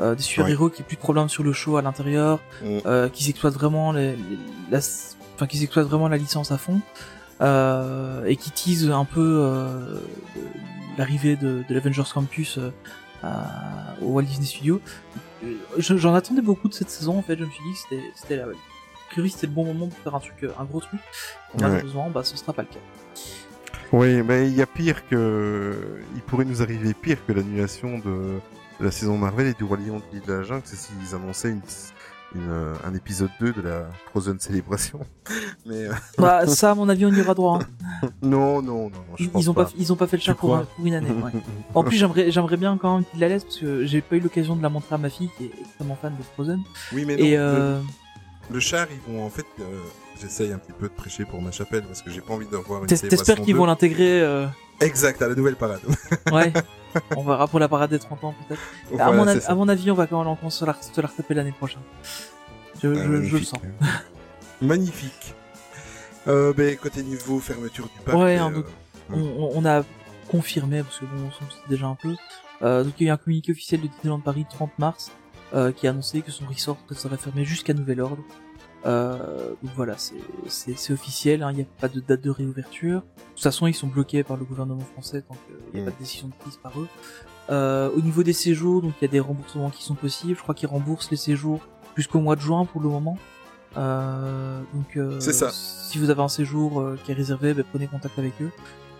A: euh, des super-héros, qui ait plus de problèmes sur le show à l'intérieur,
B: Mm.
A: euh, qu'ils exploitent vraiment les, les- la, enfin qu'ils exploitent vraiment la licence à fond, euh, et qui tease un peu euh, l'arrivée de, de l'Avengers Campus euh, à- au Walt Disney Studios. Je- J'en attendais beaucoup de cette saison en fait. Je me suis dit que c'était c'était la a priori, c'était le bon moment pour faire un truc, euh, un gros truc.
B: Ouais.
A: Malheureusement, bah, ce sera pas le cas.
H: Oui, mais il y a pire que. Il pourrait nous arriver pire que l'annulation de... de la saison Marvel et du Roi Lion de l'île de la Jungle, c'est s'ils annonçaient une... une, euh, un épisode 2 de la Frozen Célébration. [laughs] mais euh,
A: Bah, ça, à mon avis, on y aura droit. hein. [laughs]
H: non, non, non, non, je
A: Ils,
H: pense
A: ils ont pas.
H: pas.
A: ils ont pas fait le chat pour,
H: crois
A: un- pour une année. ouais. [laughs] En plus, j'aimerais, j'aimerais bien quand même qu'il la laisse parce que j'ai pas eu l'occasion de la montrer à ma fille qui est extrêmement fan de Frozen.
B: Oui, mais non.
A: Et
B: le-
A: euh,
B: Le, char, ils vont en fait. euh, J'essaye un petit peu de prêcher pour ma chapelle parce que j'ai pas envie de revoir une
A: t'espères qu'ils vont
B: 2.
A: l'intégrer. euh,
B: Exact, à la nouvelle parade. [laughs]
A: Ouais. on verra pour la parade des 30 ans peut-être. à,
B: Voilà,
A: mon avis,
B: ça.
A: à mon avis, on va quand même se la, se la retaper l'année prochaine. Je,
B: Ah,
A: je, je le
B: magnifique.
A: sens.
B: Magnifique. Euh, ben, côté niveau fermeture du parc.
A: Ouais,
B: euh,
A: un on, a confirmé, parce que bon, on s'en déjà un peu, euh, donc il y a eu un communiqué officiel de Disneyland Paris le 30 mars, euh, qui a annoncé que son resort serait fermé jusqu'à nouvel ordre. Euh, donc voilà, c'est- c'est c'est officiel, hein, il n'y a pas de date de réouverture. De toute façon, ils sont bloqués par le gouvernement français tant qu'il n'y a
B: Mm.
A: pas de décision de prise par eux. Euh, au niveau des séjours, donc il y a des remboursements qui sont possibles. Je crois qu'ils remboursent les séjours jusqu'au mois de juin pour le moment. Euh, donc euh,
B: C'est ça.
A: si vous avez un séjour euh, qui est réservé, ben, prenez contact avec eux.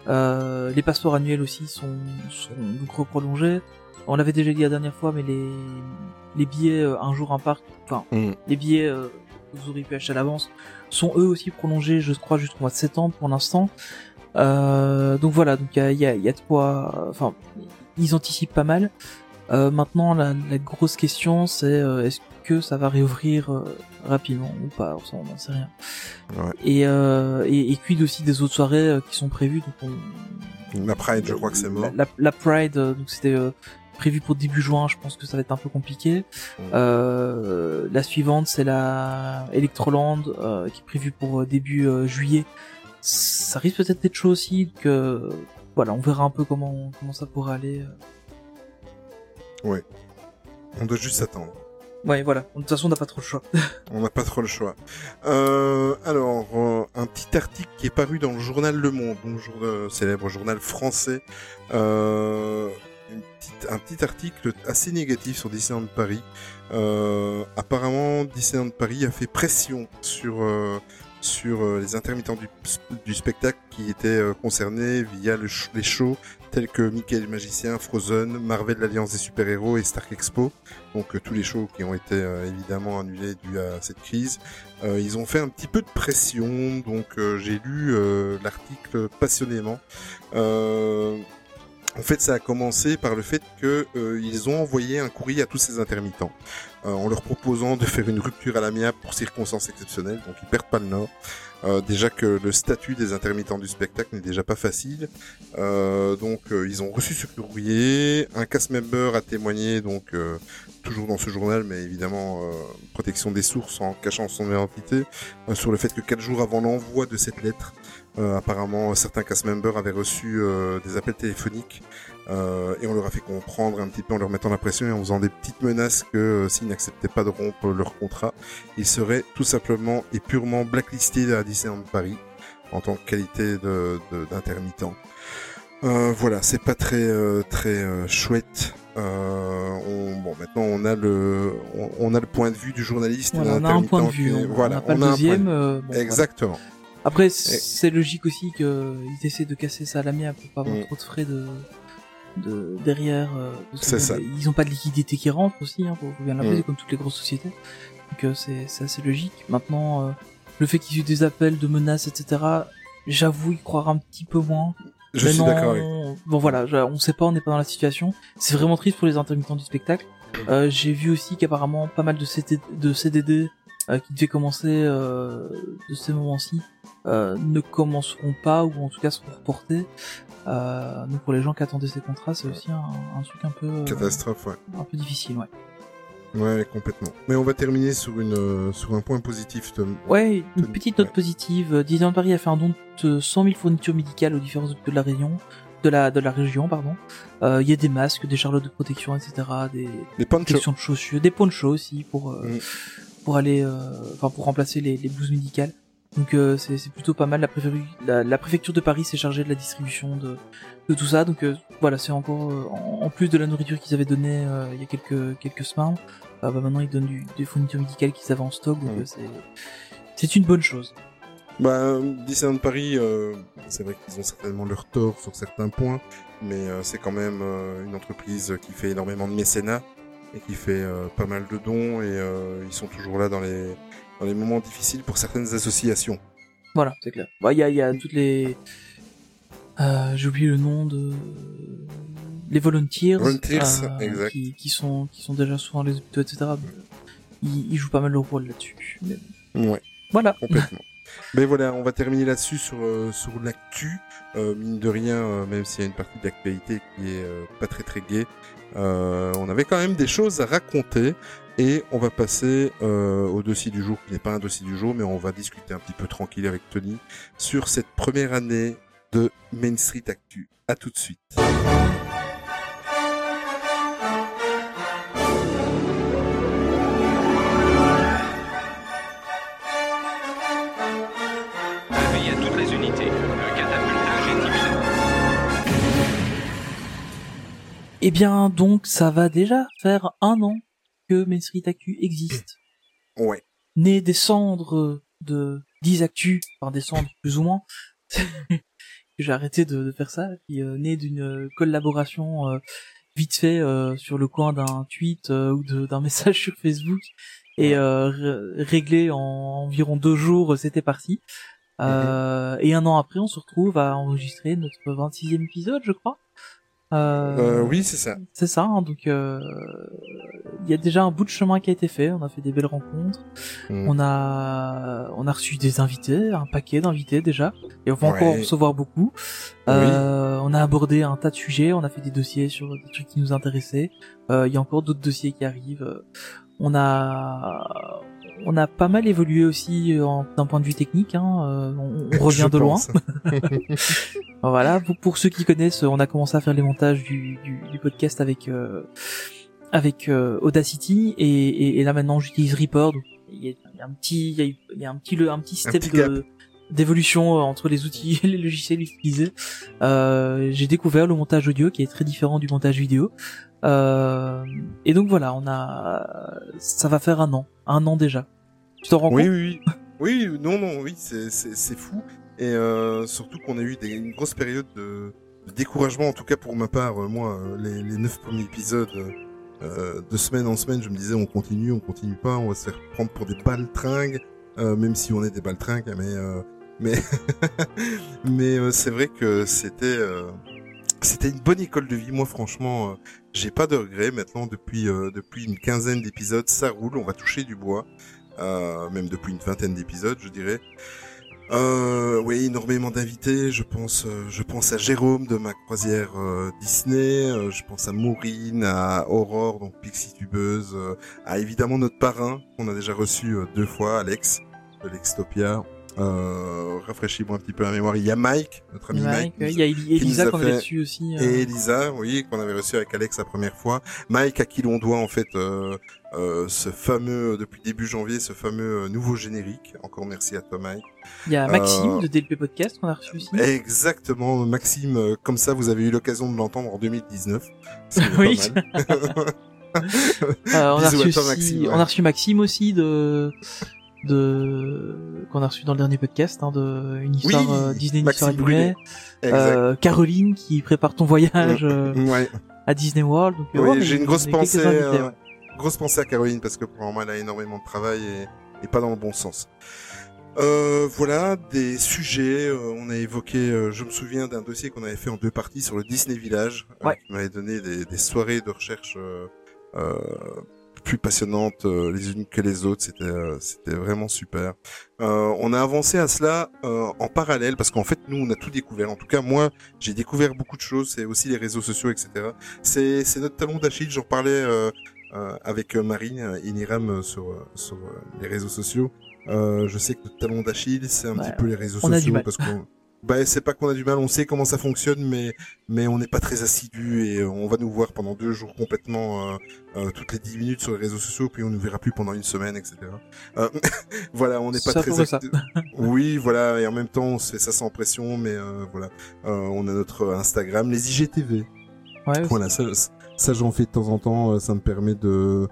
A: Euh, les passeports annuels aussi sont, sont donc reprolongés. On l'avait déjà dit la dernière fois, mais les, les billets euh, un jour un parc, enfin
B: Mm.
A: les billets euh, vous auriez pu acheter à l'avance sont eux aussi prolongés, je crois, jusqu'au mois de septembre pour l'instant. Euh, donc voilà, donc il y a, il y, a, y a de quoi, enfin ils anticipent pas mal. Euh, maintenant, la, la grosse question, c'est euh, est-ce que ça va réouvrir euh, rapidement ou pas? Ça, on n'en sait rien.
B: Ouais.
A: Et, euh, et, et quid aussi des autres soirées qui sont prévues. Donc on,
B: La Pride, je crois que c'est mort.
A: la, la- la Pride, euh, donc c'était euh, prévu pour début juin. Je pense que ça va être un peu compliqué. Euh, la suivante, c'est la Electroland, euh, qui est prévue pour euh, début juillet. Ça risque peut-être d'être chaud aussi. Que voilà, on verra un peu comment comment ça pourra aller. euh.
B: On doit juste s'attendre.
A: Ouais, voilà. De toute façon, on n'a pas trop le choix. [laughs]
B: On n'a pas trop le choix. Euh, alors, euh, un petit article qui est paru dans le journal Le Monde, donc jour- euh, célèbre journal français. Un petit article assez négatif sur Disneyland Paris. Euh, apparemment, Disneyland Paris a fait pression sur euh, sur euh, les intermittents du, spectacle qui étaient euh, concernés via les shows tels que Mickey le Magicien, Frozen, Marvel l'Alliance des super-héros et Stark Expo donc tous les shows qui ont été évidemment annulés dû à cette crise. Ils ont fait un petit peu de pression, donc j'ai lu l'article passionnément. En fait, ça a commencé par le fait que euh, ont envoyé un courrier à tous ces intermittents euh, en leur proposant de faire une rupture à l'amiable pour circonstances exceptionnelles, donc ils perdent pas le nord. Euh, déjà que le statut des intermittents du spectacle n'est déjà pas facile, Euh, donc ils ont reçu ce courrier. Un cast member a témoigné, donc toujours dans ce journal, mais évidemment protection des sources en cachant son identité, sur le fait que quatre jours avant l'envoi de cette lettre, apparemment certains cast members avaient reçu euh, des appels téléphoniques euh, et on leur a fait comprendre un petit peu en leur mettant la pression et en faisant des petites menaces que euh, s'ils n'acceptaient pas de rompre leur contrat, ils seraient tout simplement et purement blacklistés à Disneyland Paris en tant que qualité de- de- d'intermittent. Euh, voilà, c'est pas très euh, très euh, chouette. Euh, on, bon, maintenant on a le on, on a le point de vue du journaliste.
A: Voilà, on a un point de vue.
B: qui est-
A: On
B: voilà,
A: pas
B: on
A: le
B: a
A: deuxième. euh, bon, voilà. Après, c'est logique aussi qu'ils essaient de casser ça à l'amiable pour pas avoir
B: Mm.
A: trop de frais de, de derrière. euh,
B: C'est ça.
A: Ils ont pas de liquidité qui rentre aussi, hein, faut, faut bien l'avouer,
B: Mm.
A: comme toutes les grosses sociétés. Donc euh, c'est c'est assez logique. Maintenant, euh, le fait qu'il y ait des appels de menaces, etc. J'avoue y croire un petit peu moins.
B: Je suis d'accord avec
A: Bon voilà, on sait pas, on n'est pas dans la situation. C'est vraiment triste pour les intermittents du spectacle. Euh, J'ai vu aussi qu'apparemment pas mal de, CDD qui devaient commencer euh, de ces moments-ci euh, ne commenceront pas ou en tout cas seront reportés. Euh, donc pour les gens qui attendaient ces contrats, c'est aussi un, un truc un peu euh,
B: Catastrophe, ouais.
A: un peu difficile, ouais.
B: Ouais, complètement. Mais on va terminer sur une euh, sur un point positif, Tom.
A: Ouais, une petite note
B: ouais.
A: positive. Euh, Disneyland Paris a fait un don de 100 000 fournitures médicales aux différents hôpitaux de la région, de la de la région, pardon. Euh, Il y a des masques, des charlottes de protection, etc., des
B: ponchos.
A: protections de chaussures, des ponchos aussi pour euh,
B: Mm.
A: Pour aller, euh, enfin pour remplacer les, les blouses médicales. Donc euh, c'est plutôt pas mal. La, préfecture- la, la préfecture de Paris s'est chargée de la distribution de de tout ça. Donc euh, voilà, c'est encore euh, en, en plus de la nourriture qu'ils avaient donnée il y a quelques quelques semaines. bah maintenant ils donnent du, des fournitures médicales qu'ils avaient en stock. Donc c'est une bonne chose.
B: Bah, Disneyland Paris, c'est vrai qu'ils ont certainement leur tort sur certains points, mais c'est quand même une entreprise qui fait énormément de mécénat et qui fait euh, pas mal de dons et euh, ils sont toujours là dans les dans les moments difficiles pour certaines associations.
A: Voilà, c'est clair. Bah, il y a, il y a toutes les. Euh, J'ai oublié le nom de. Les volunteers.
B: Volunteers, exact.
A: Qui, qui sont, qui sont déjà souvent les hôpitaux, etc. Ils, ils jouent pas mal leur rôle là-dessus.
B: Ouais,
A: Voilà.
B: complètement. [laughs] mais voilà, on va terminer là-dessus sur euh, sur l'actu. Euh, mine de rien, euh, même s'il y a une partie de l'actualité qui est pas très très gaie, euh, on avait quand même des choses à raconter. Et on va passer euh, au dossier du jour, qui n'est pas un dossier du jour, mais on va discuter un petit peu tranquille avec Tony sur cette première année de Main Street Actu. À tout de suite.
A: Eh bien, donc, ça va déjà faire un an que Main Street Actu existe. [clears throat]
B: Ouais.
A: Né des cendres de 10 actus, enfin des cendres plus ou moins. [laughs] J'ai arrêté de, de faire ça, puis euh, né d'une collaboration euh, vite fait euh, sur le coin d'un tweet ou d'un [laughs] message sur Facebook, et ré- réglé en environ deux jours, c'était parti. Euh, Et un an après, on se retrouve à enregistrer notre 26e épisode, je crois.
B: Euh, oui, c'est ça.
A: C'est ça, hein, donc euh, il y a déjà un bout de chemin qui a été fait, on a fait des belles rencontres,
B: Mm.
A: on a on a reçu des invités, un paquet d'invités déjà, et on va encore recevoir beaucoup. Euh, On a abordé un tas de sujets, on a fait des dossiers sur des trucs qui nous intéressaient, Euh, il y a encore d'autres dossiers qui arrivent. Euh, On a on a pas mal évolué aussi euh, d'un point de vue technique, hein, euh, on, on [laughs] revient de loin. [laughs] [laughs] Voilà, pour, pour ceux qui connaissent, on a commencé à faire les montages du, du, du podcast avec euh, avec euh, Audacity et, et, et là maintenant j'utilise Reaper. Il y, a, il y a un petit il y a, il y a un petit le- un petit step
B: petit gap.
A: de d'évolution entre les outils et les logiciels utilisés. Euh, J'ai découvert le montage audio qui est très différent du montage vidéo. Euh, et donc voilà, on a ça va faire un an, un an déjà. Tu t'en rends
B: Oui,
A: compte
B: oui, oui. [laughs] Oui, non, non, oui, c'est, c'est, c'est fou. Et euh, surtout qu'on a eu des, une grosse période de, de découragement, en tout cas pour ma part. Euh, Moi, euh, les, les neuf premiers épisodes, euh, euh, de semaine en semaine, je me disais on continue, on continue pas, on va se faire prendre pour des baltringues, euh, même si on est des baltringues, mais euh, mais [laughs] mais euh, c'est vrai que c'était euh, c'était une bonne école de vie. Moi, franchement, euh, j'ai pas de regrets. Maintenant, depuis euh, depuis une quinzaine d'épisodes, ça roule. On va toucher du bois euh, même depuis une vingtaine d'épisodes, je dirais. Euh, oui, énormément d'invités. Je pense, euh, je pense à Jérôme de ma croisière euh, Disney. euh, je pense à Maureen, à Aurore, donc Pixie tubeuse, euh, à évidemment notre parrain qu'on a déjà reçu deux fois, Alex de l'Extopia. Euh, rafraîchis-moi un petit peu la mémoire. Il y a Mike, notre ami Mike,
A: il y a Elisa qu'on avait reçu aussi. euh,
B: et Elisa, oui, qu'on avait reçu avec Alex la première fois. Mike, à qui l'on doit en fait euh, euh, ce fameux, depuis début janvier, ce fameux euh, nouveau générique. Encore merci à toi, Mike.
A: Il y a Maxime de DLP Podcast qu'on a reçu aussi.
B: Exactement, Maxime. comme ça, vous avez eu l'occasion de l'entendre en 2019. C'est [laughs]
A: Oui. [laughs] Euh, on, a reçu aussi,
B: Maxime, ouais.
A: on a reçu Maxime aussi de de qu'on a reçu dans le dernier podcast hein, de une histoire
B: Oui,
A: euh, Disney une histoire. Euh, Caroline qui prépare ton voyage euh,
B: Ouais.
A: à Disney World. Donc, euh,
B: Oui,
A: ouais,
B: j'ai une grosse pensée.
A: invités, ouais.
B: grosse pensée à Caroline parce que pour le moment elle a énormément de travail et, et pas dans le bon sens. Euh, voilà des sujets. on a évoqué, je me souviens d'un dossier qu'on avait fait en deux parties sur le Disney Village,
A: Ouais.
B: qui m'avait donné des, des soirées de recherche plus passionnantes euh, les unes que les autres. C'était euh, c'était vraiment super. Euh, on a avancé à cela euh, en parallèle parce qu'en fait nous on a tout découvert. En tout cas moi j'ai découvert beaucoup de choses. C'est aussi les réseaux sociaux etc. C'est c'est notre talon d'Achille. J'en parlais euh, euh, avec Marine Iniram sur sur les réseaux sociaux. Euh, je sais que notre talon d'Achille, c'est un
A: Ouais,
B: petit peu les réseaux sociaux parce qu'on bah, c'est pas qu'on a du mal, on sait comment ça fonctionne, mais mais on n'est pas très assidu et euh, on va nous voir pendant deux jours complètement euh, euh, toutes les dix minutes sur les réseaux sociaux, puis on nous verra plus pendant une semaine, etc. Euh, [laughs] voilà, on n'est pas
A: Ça
B: très
A: ça. [laughs]
B: Oui, voilà, et en même temps on se fait ça sans pression, mais euh, voilà, Euh, on a notre Instagram, les IGTV.
A: Ouais,
B: Voilà, ça, ça j'en fais de temps en temps. Ça me permet de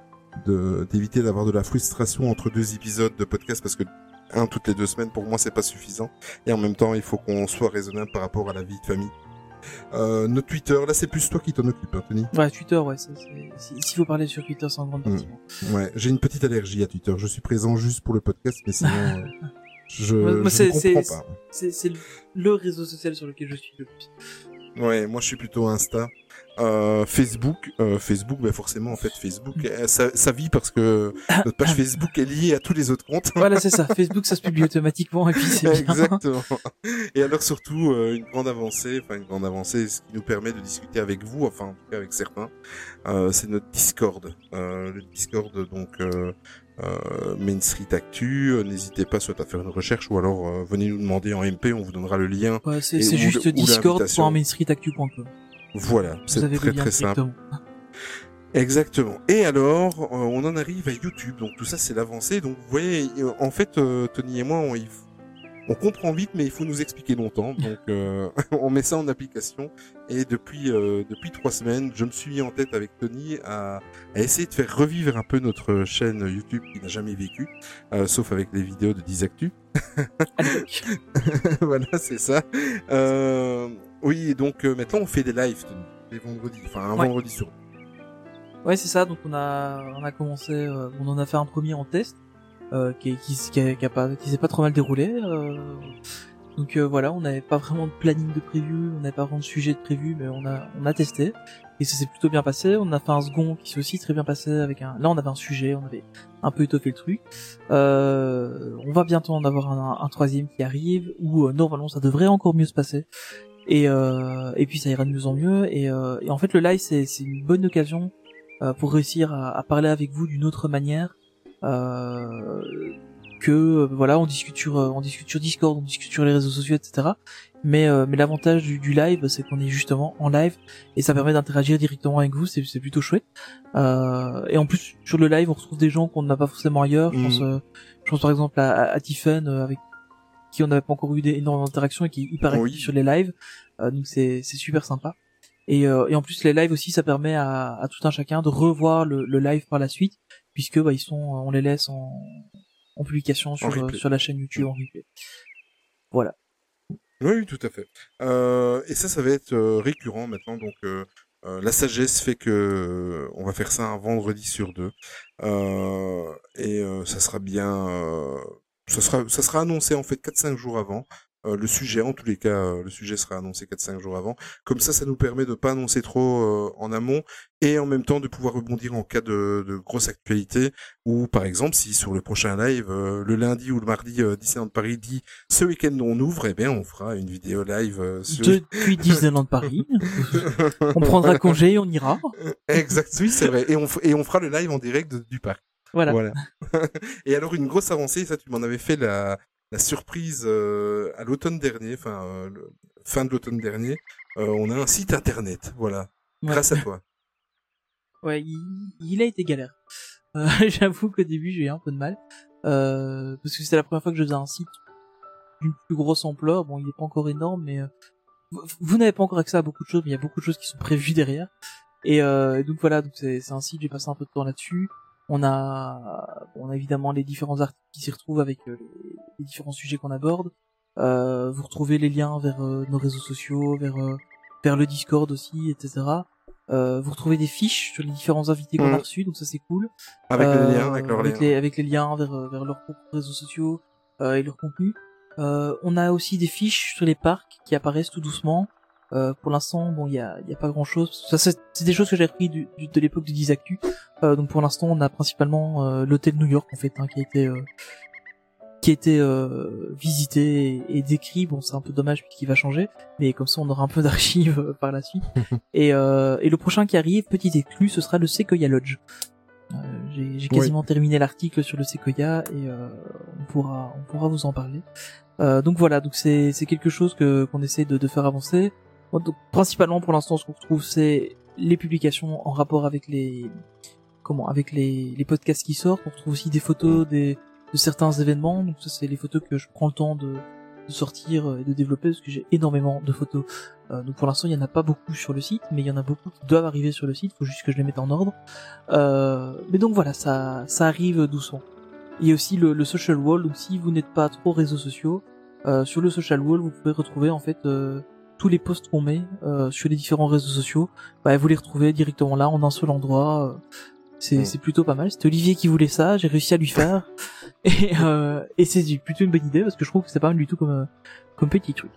B: de- d'éviter d'avoir de la frustration entre deux épisodes de podcast parce que un toutes les deux semaines pour moi c'est pas suffisant. Et en même temps, il faut qu'on soit raisonnable par rapport à la vie de famille. Euh, notre Twitter, là c'est plus toi qui t'en occupes, hein, Tony.
A: Ouais, Twitter, ouais. S'il faut parler sur Twitter, c'est en grande partie.
B: Ouais, j'ai une petite allergie à Twitter. Je suis présent juste pour le podcast, mais sinon euh, [laughs] je,
A: Moi,
B: je comprends pas.
A: C'est le réseau social sur lequel je suis le plus.
B: Ouais, moi je suis plutôt Insta. Euh, Facebook, euh, Facebook, bah forcément en fait Facebook, euh, ça, ça vit parce que notre page Facebook est liée à tous les autres comptes.
A: Voilà, c'est ça. Facebook, ça se publie [laughs] automatiquement et puis c'est bien.
B: Exactement. Et alors surtout euh, une grande avancée, enfin une grande avancée, ce qui nous permet de discuter avec vous, enfin en tout cas avec certains, euh, c'est notre Discord. Euh, le Discord donc Main Street Actu. Euh, N'hésitez pas soit à faire une recherche ou alors euh, venez nous demander en MP, on vous donnera le lien.
A: Ouais, c'est juste discord.mainstreetactu.com.
B: Voilà, c'est très très simple. Exactement. Et alors, euh, on en arrive à YouTube. Donc tout ça, c'est l'avancée. Donc vous voyez, euh, en fait, euh, Tony et moi, on, il on comprend vite, mais il faut nous expliquer longtemps. [laughs] Donc euh, [laughs] on met ça en application. Et depuis euh, depuis trois semaines, je me suis mis en tête avec Tony à, à essayer de faire revivre un peu notre chaîne YouTube qui n'a jamais vécu, euh, sauf avec les vidéos de
A: l'époque. [laughs]
B: voilà, c'est ça. Euh, oui, et donc euh, maintenant on fait des lives les vendredis, enfin un
A: Ouais.
B: vendredi sur
A: Ouais, c'est ça. Donc on a on a commencé, euh, on en a fait un premier en test euh, qui qui qui, a, qui a pas qui s'est pas trop mal déroulé. euh. donc euh, voilà, on n'avait pas vraiment de planning de prévu, on n'avait pas vraiment de sujet de prévu, mais on a on a testé et ça s'est plutôt bien passé. On a fait un second qui s'est aussi très bien passé avec un. Là, on avait un sujet, on avait un peu étoffé le truc. Euh, on va bientôt en avoir un, un troisième qui arrive où euh, normalement ça devrait encore mieux se passer. Et, euh, et puis ça ira de mieux en mieux. Et, euh, et en fait, le live, c'est c'est une bonne occasion euh, pour réussir à, à parler avec vous d'une autre manière. Euh, que euh, voilà on discute sur euh, on discute sur Discord on discute sur les réseaux sociaux etc mais euh, mais l'avantage du, du live c'est qu'on est justement en live et ça permet d'interagir directement avec vous. C'est c'est plutôt chouette. Euh, et en plus sur le live on retrouve des gens qu'on n'a pas forcément ailleurs. Je
B: Mhm.
A: pense euh, je pense par exemple à, à, à Tiffen euh, avec qui on n'avait pas encore eu énormément d'interactions et qui est hyper actif
B: Oui.
A: sur les lives euh, donc c'est super sympa et, euh, et en plus les lives aussi ça permet à, à tout un chacun de revoir le, le live par la suite puisque bah, ils sont on les laisse en, en publication sur, euh, la chaîne YouTube en replay. Voilà.
B: Oui, tout à fait. Euh, et ça, ça va être euh, récurrent maintenant. Donc, euh, euh, la sagesse fait que euh, on va faire ça un vendredi sur deux, Euh, et euh, ça sera bien. Ça sera, ça sera annoncé en fait 4-5 jours avant. Euh, le sujet, en tous les cas, euh, le sujet sera annoncé 4-5 jours avant. Comme ça, ça nous permet de pas annoncer trop euh, en amont et en même temps de pouvoir rebondir en cas de, de grosse actualité. Ou par exemple, si sur le prochain live, euh, le lundi ou le mardi, euh, Disneyland Paris dit ce week-end on ouvre, eh bien on fera une vidéo live euh, sur...
A: Depuis Disneyland Paris, [laughs] on prendra congé et on ira.
B: exact, oui c'est vrai. Et on, f- et on fera le live en direct de- du parc.
A: Voilà.
B: Voilà. [laughs] [laughs] et alors une grosse avancée, ça tu m'en avais fait la, la surprise euh, à l'automne dernier, enfin euh, fin de l'automne dernier. Euh, on a un site internet, voilà.
A: Ouais.
B: Grâce à toi. [laughs]
A: Ouais, il, il a été galère. J'avoue qu'au début j'ai eu un peu de mal parce que c'était la première fois que je faisais un site d'une plus grosse ampleur. Bon, il est pas encore énorme, mais vous, vous n'avez pas encore accès à beaucoup de choses, mais il y a beaucoup de choses qui sont prévues derrière. Et donc voilà, donc c'est un site. J'ai passé un peu de temps là-dessus. On a, on a évidemment les différents articles qui s'y retrouvent avec euh, les, les différents sujets qu'on aborde. Euh, vous retrouvez les liens vers euh, nos réseaux sociaux, vers euh, vers le Discord aussi, etc. Euh, vous retrouvez des fiches sur les différents invités qu'on
B: Mhm.
A: a reçus, donc ça c'est cool.
B: Avec les liens, avec leurs
A: avec
B: liens.
A: les, avec les liens vers, vers leurs propres réseaux sociaux euh, et leur contenu. Euh, on a aussi des fiches sur les parcs qui apparaissent tout doucement. Euh, pour l'instant, bon, il y a, y a pas grand chose. Ça, c'est des choses que j'ai repris du, du- de l'époque du Dizactu. Euh, donc pour l'instant, on a principalement euh, l'hôtel New York en fait, hein, qui a été euh, qui a été euh, visité et, et décrit. Bon, c'est un peu dommage puisqu'il va changer, mais comme ça, on aura un peu d'archives par la suite. [laughs] et, euh, et le prochain qui arrive, petit exclu, ce sera le Sequoia Lodge. Euh, j'ai quasiment terminé l'article sur le Sequoia et euh, on pourra on pourra vous en parler. Euh, donc voilà, donc c'est c'est quelque chose que qu'on essaie de, de faire avancer. Donc, principalement pour l'instant, ce qu'on retrouve, c'est les publications en rapport avec les comment avec les, les podcasts qui sortent. On retrouve aussi des photos des de certains événements. Donc ça, c'est les photos que je prends le temps de, de sortir et de développer parce que j'ai énormément de photos. Euh, donc pour l'instant, il y en a pas beaucoup sur le site, mais il y en a beaucoup qui doivent arriver sur le site. Faut juste que je les mette en ordre. Euh, mais donc voilà, ça ça arrive doucement. Il y a aussi le, le social wall. Donc si vous n'êtes pas trop réseaux sociaux, euh, sur le social wall, vous pouvez retrouver en fait euh, tous les posts qu'on met euh, sur les différents réseaux sociaux. Bah, vous les retrouvez directement là en un seul endroit. euh, C'est
B: Mm.
A: c'est plutôt pas mal. C'était Olivier qui voulait ça, j'ai réussi à lui faire. [laughs] et euh, et c'est plutôt une bonne idée parce que je trouve que c'est pas mal du tout comme euh, comme petit truc.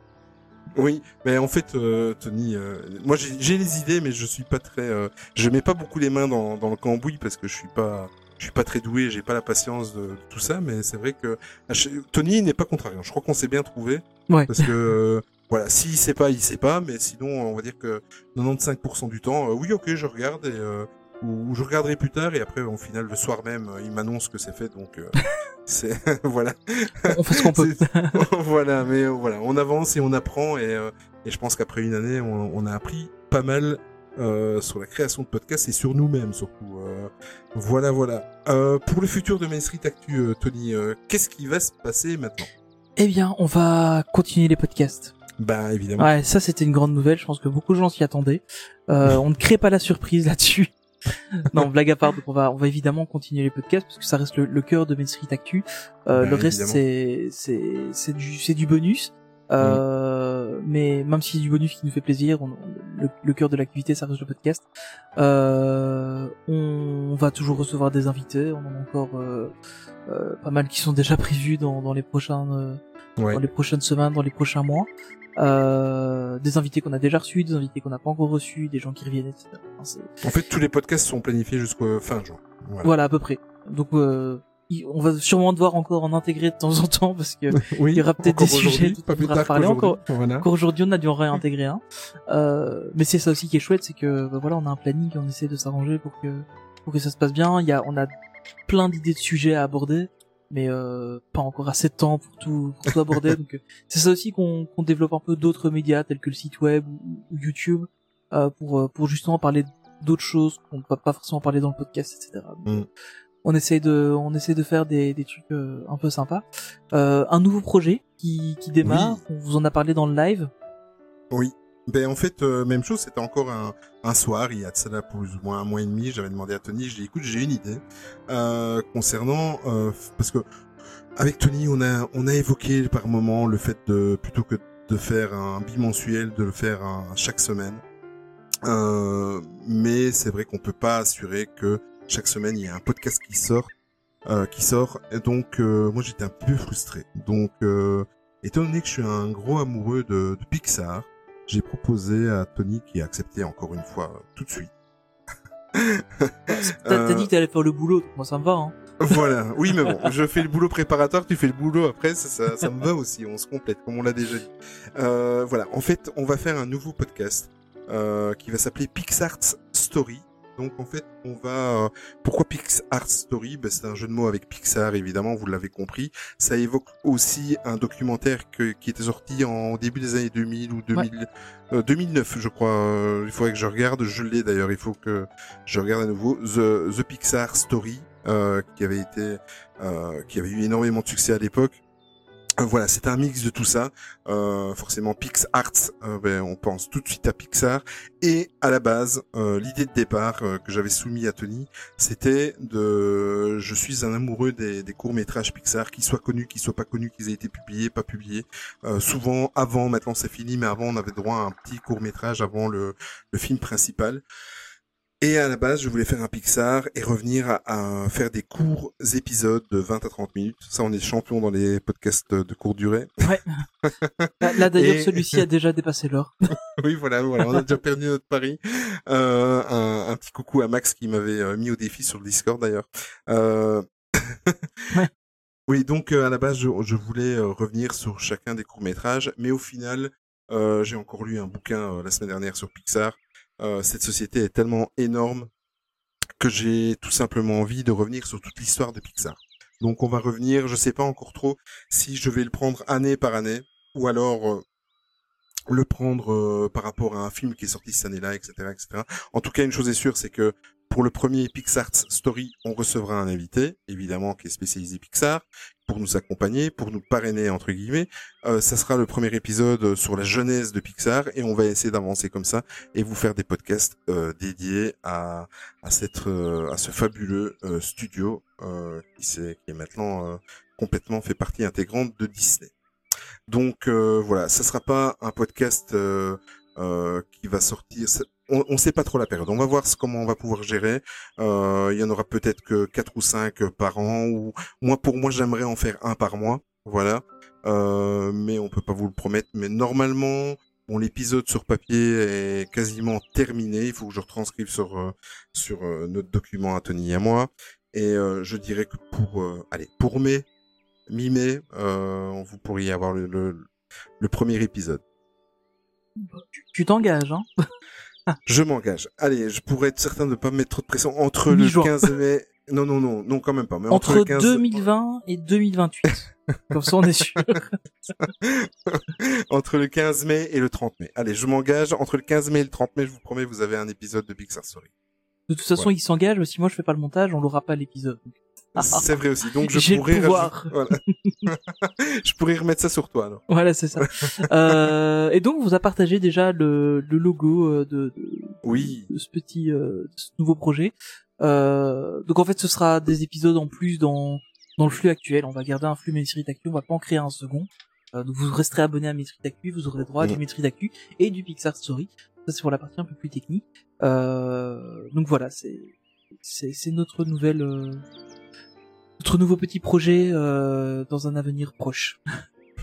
B: Oui, mais en fait, euh, Tony, euh, moi j'ai les idées, mais je suis pas très, euh, je mets pas beaucoup les mains dans, dans le cambouis parce que je suis pas, je suis pas très doué, j'ai pas la patience de, de tout ça. Mais c'est vrai que Tony n'est pas contrariant. Je crois qu'on s'est bien trouvé
A: Ouais.
B: parce que euh, voilà, s'il sait pas, il sait pas, mais sinon on va dire que 95% du temps, euh, oui, ok, je regarde et euh, ou je regarderai plus tard et après au final le soir même, euh, il m'annonce que c'est fait, donc euh, [laughs] c'est [laughs] voilà.
A: On fait ce qu'on peut. [laughs]
B: Voilà, mais voilà, on avance et on apprend et, et je pense qu'après une année, on, on a appris pas mal euh, sur la création de podcasts et sur nous-mêmes surtout. voilà, voilà. Euh, pour le futur de Main Street Actu, Tony, qu'est-ce qui va se passer maintenant?
A: Eh bien, on va continuer les podcasts.
B: Bah évidemment.
A: Ouais, ça c'était une grande nouvelle. Je pense que beaucoup de gens s'y attendaient. Euh, on ne crée pas la surprise [laughs] là-dessus. non, blague à part. Donc on va, on va évidemment continuer les podcasts parce que ça reste le, le cœur de Main Street Actu. Euh,
B: Bah,
A: le reste c'est, c'est, c'est du, c'est du bonus. Euh, Mais même si c'est du bonus qui nous fait plaisir, on- le, le cœur de l'activité ça reste le podcast. Euh, on va toujours recevoir des invités. On en a encore euh, euh, pas mal qui sont déjà prévus dans, dans les prochains. euh,
B: Ouais.
A: dans les prochaines semaines, dans les prochains mois. Euh, des invités qu'on a déjà reçus, des invités qu'on n'a pas encore reçus, des gens qui reviennent, etc. Enfin,
B: En fait, tous les podcasts sont planifiés jusqu'au fin juin. Voilà.
A: voilà. à peu près. Donc euh, on va sûrement devoir encore en intégrer de temps en temps parce que [laughs]
B: Oui,
A: il y aura peut-être des sujets dont on pourra parler encore.
B: Voilà.
A: Encore aujourd'hui, on a dû en réintégrer un. Euh, mais c'est ça aussi qui est chouette, c'est que bah, voilà, on a un planning, on essaie de s'arranger pour que pour que ça se passe bien. Il y a, on a plein d'idées de sujets à aborder, mais euh, pas encore assez de temps pour tout, pour tout aborder. [laughs] donc euh, c'est ça aussi qu'on qu'on développe un peu d'autres médias tels que le site web ou, ou YouTube euh, pour euh, pour justement parler d'autres choses qu'on ne peut pas forcément parler dans le podcast, etc. Donc,
B: Mm.
A: On essaie de on essaie de faire des des trucs euh, un peu sympas. Euh, un nouveau projet qui qui démarre.
B: Oui.
A: On vous en a parlé dans le live.
B: Oui. Ben en fait, euh, même chose, c'était encore un, soir, il y a de ça là plus ou moins un mois et demi, j'avais demandé à Tony, je lui ai dit, écoute, j'ai une idée euh, concernant, euh, parce que avec Tony, on a on a évoqué par moment le fait de plutôt que de faire un bimensuel, de le faire un, chaque semaine. Mais c'est vrai qu'on peut pas assurer que chaque semaine il y a un podcast qui sort, qui sort. Et donc moi j'étais un peu frustré. Donc étant donné que je suis un gros amoureux de Pixar, j'ai proposé à Tony qui a accepté encore une fois euh, tout de suite.
A: T'as
B: Euh,
A: dit que t'allais faire le boulot, moi ça me va. Hein.
B: voilà, oui, mais bon, je fais le boulot préparatoire, tu fais le boulot après, ça, ça, ça me va aussi, on se complète, comme on l'a déjà dit. Euh, voilà, en fait, on va faire un nouveau podcast euh, qui va s'appeler PixArts Story. Donc, en fait, on va... euh, pourquoi PixArts Story? Ben, C'est un jeu de mots avec Pixar, évidemment, vous l'avez compris. Ça évoque aussi un documentaire que, qui était sorti en début des années 2000 ou 2000, euh, 2009, je crois. Euh, il faudrait que je regarde, je l'ai d'ailleurs, il faut que je regarde à nouveau. The, The Pixar Story, euh, qui avait été, euh, qui avait eu énormément de succès à l'époque. Euh, voilà, c'est un mix de tout ça. Euh, forcément, PixArts, euh, ben, on pense tout de suite à Pixar. Et à la base, l'idée de départ que j'avais soumis à Tony, c'était de, je suis un amoureux des, des courts métrages Pixar, qu'ils soient connus, qu'ils soient pas connus, qu'ils aient été publiés, pas publiés. Souvent, avant, maintenant c'est fini, mais avant on avait droit à un petit court métrage avant le film principal. Et à la base, je voulais faire un Pixar et revenir à, à faire des courts épisodes de 20 à 30 minutes. Ça, on est champion dans les podcasts de courte durée.
A: Ouais. [laughs] Là, là, d'ailleurs,
B: Et-
A: celui-ci a déjà dépassé l'heure. [laughs]
B: oui, voilà, voilà, on a déjà perdu notre pari. Euh, un, un petit coucou à Max qui m'avait euh, mis au défi sur le Discord d'ailleurs. Euh...
A: Ouais. [laughs]
B: Oui, donc euh, à la base, je, je voulais euh, revenir sur chacun des courts métrages, mais au final, euh, j'ai encore lu un bouquin la semaine dernière sur Pixar. Euh, cette société est tellement énorme que j'ai tout simplement envie de revenir sur toute l'histoire de Pixar. Donc on va revenir, je sais pas encore trop si je vais le prendre année par année ou alors euh, le prendre euh, par rapport à un film qui est sorti cette année-là, etc., etc. En tout cas, une chose est sûre, c'est que pour le premier Pixar Story, on recevra un invité, évidemment, qui est spécialisé Pixar, pour nous accompagner, pour nous parrainer, entre guillemets. Euh, ça sera le premier épisode sur la jeunesse de Pixar, et on va essayer d'avancer comme ça, et vous faire des podcasts euh, dédiés à, à, cette, euh, à ce fabuleux euh, studio euh, qui, s'est- qui est maintenant euh, complètement fait partie intégrante de Disney. Donc voilà, ça sera pas un podcast euh, qui va sortir. On ne sait pas trop la période. On va voir comment on va pouvoir gérer. Euh, il y en aura peut-être que quatre ou cinq par an. Ou moi, pour moi, j'aimerais en faire un par mois. Voilà. Euh, mais on peut pas vous le promettre. Mais normalement, bon, l'épisode sur papier est quasiment terminé. Il faut que je retranscrive sur euh, sur notre document à Tony et à moi. Et je dirais que pour allez pour mai, mi-mai, vous pourriez avoir le, le, premier épisode.
A: Tu t'engages, hein [laughs]
B: Je m'engage. Allez, je pourrais être certain de ne pas mettre trop de pression entre le
A: Mi-juin.
B: 15 mai. [laughs] Non, non, non, non, quand même pas. Mais entre,
A: Entre
B: le 15...
A: 2020 et 2028. [laughs] Comme ça, on est sûr.
B: entre le 15 mai et le 30 mai. Allez, je m'engage. Entre le 15 mai et le 30 mai, je vous promets, vous avez un épisode de Pixar Story.
A: De toute façon,
B: Ouais.
A: il s'engage, mais si moi je fais pas le montage, on l'aura pas l'épisode.
B: C'est vrai aussi. Donc je
A: le
B: pourrais
A: pouvoir.
B: rajouter- [laughs] Voilà. [laughs] je pourrais remettre ça sur toi alors.
A: Voilà, c'est ça. [laughs] euh, et donc, on vous a partagé déjà le, le logo euh, de, de,
B: Oui.
A: de ce petit, euh, de ce nouveau projet. Euh, donc en fait, ce sera des épisodes en plus dans dans le flux actuel. On va garder un flux Main Street Actu, on va pas en créer un second. Euh, donc vous resterez abonné à Main Street Actu, vous aurez droit à du
B: Mhm.
A: Main Street Actu et du Pixar Story. Ça c'est pour la partie un peu plus technique. Euh, donc voilà, c'est c'est c'est notre nouvelle euh, notre nouveau petit projet euh, dans un avenir proche.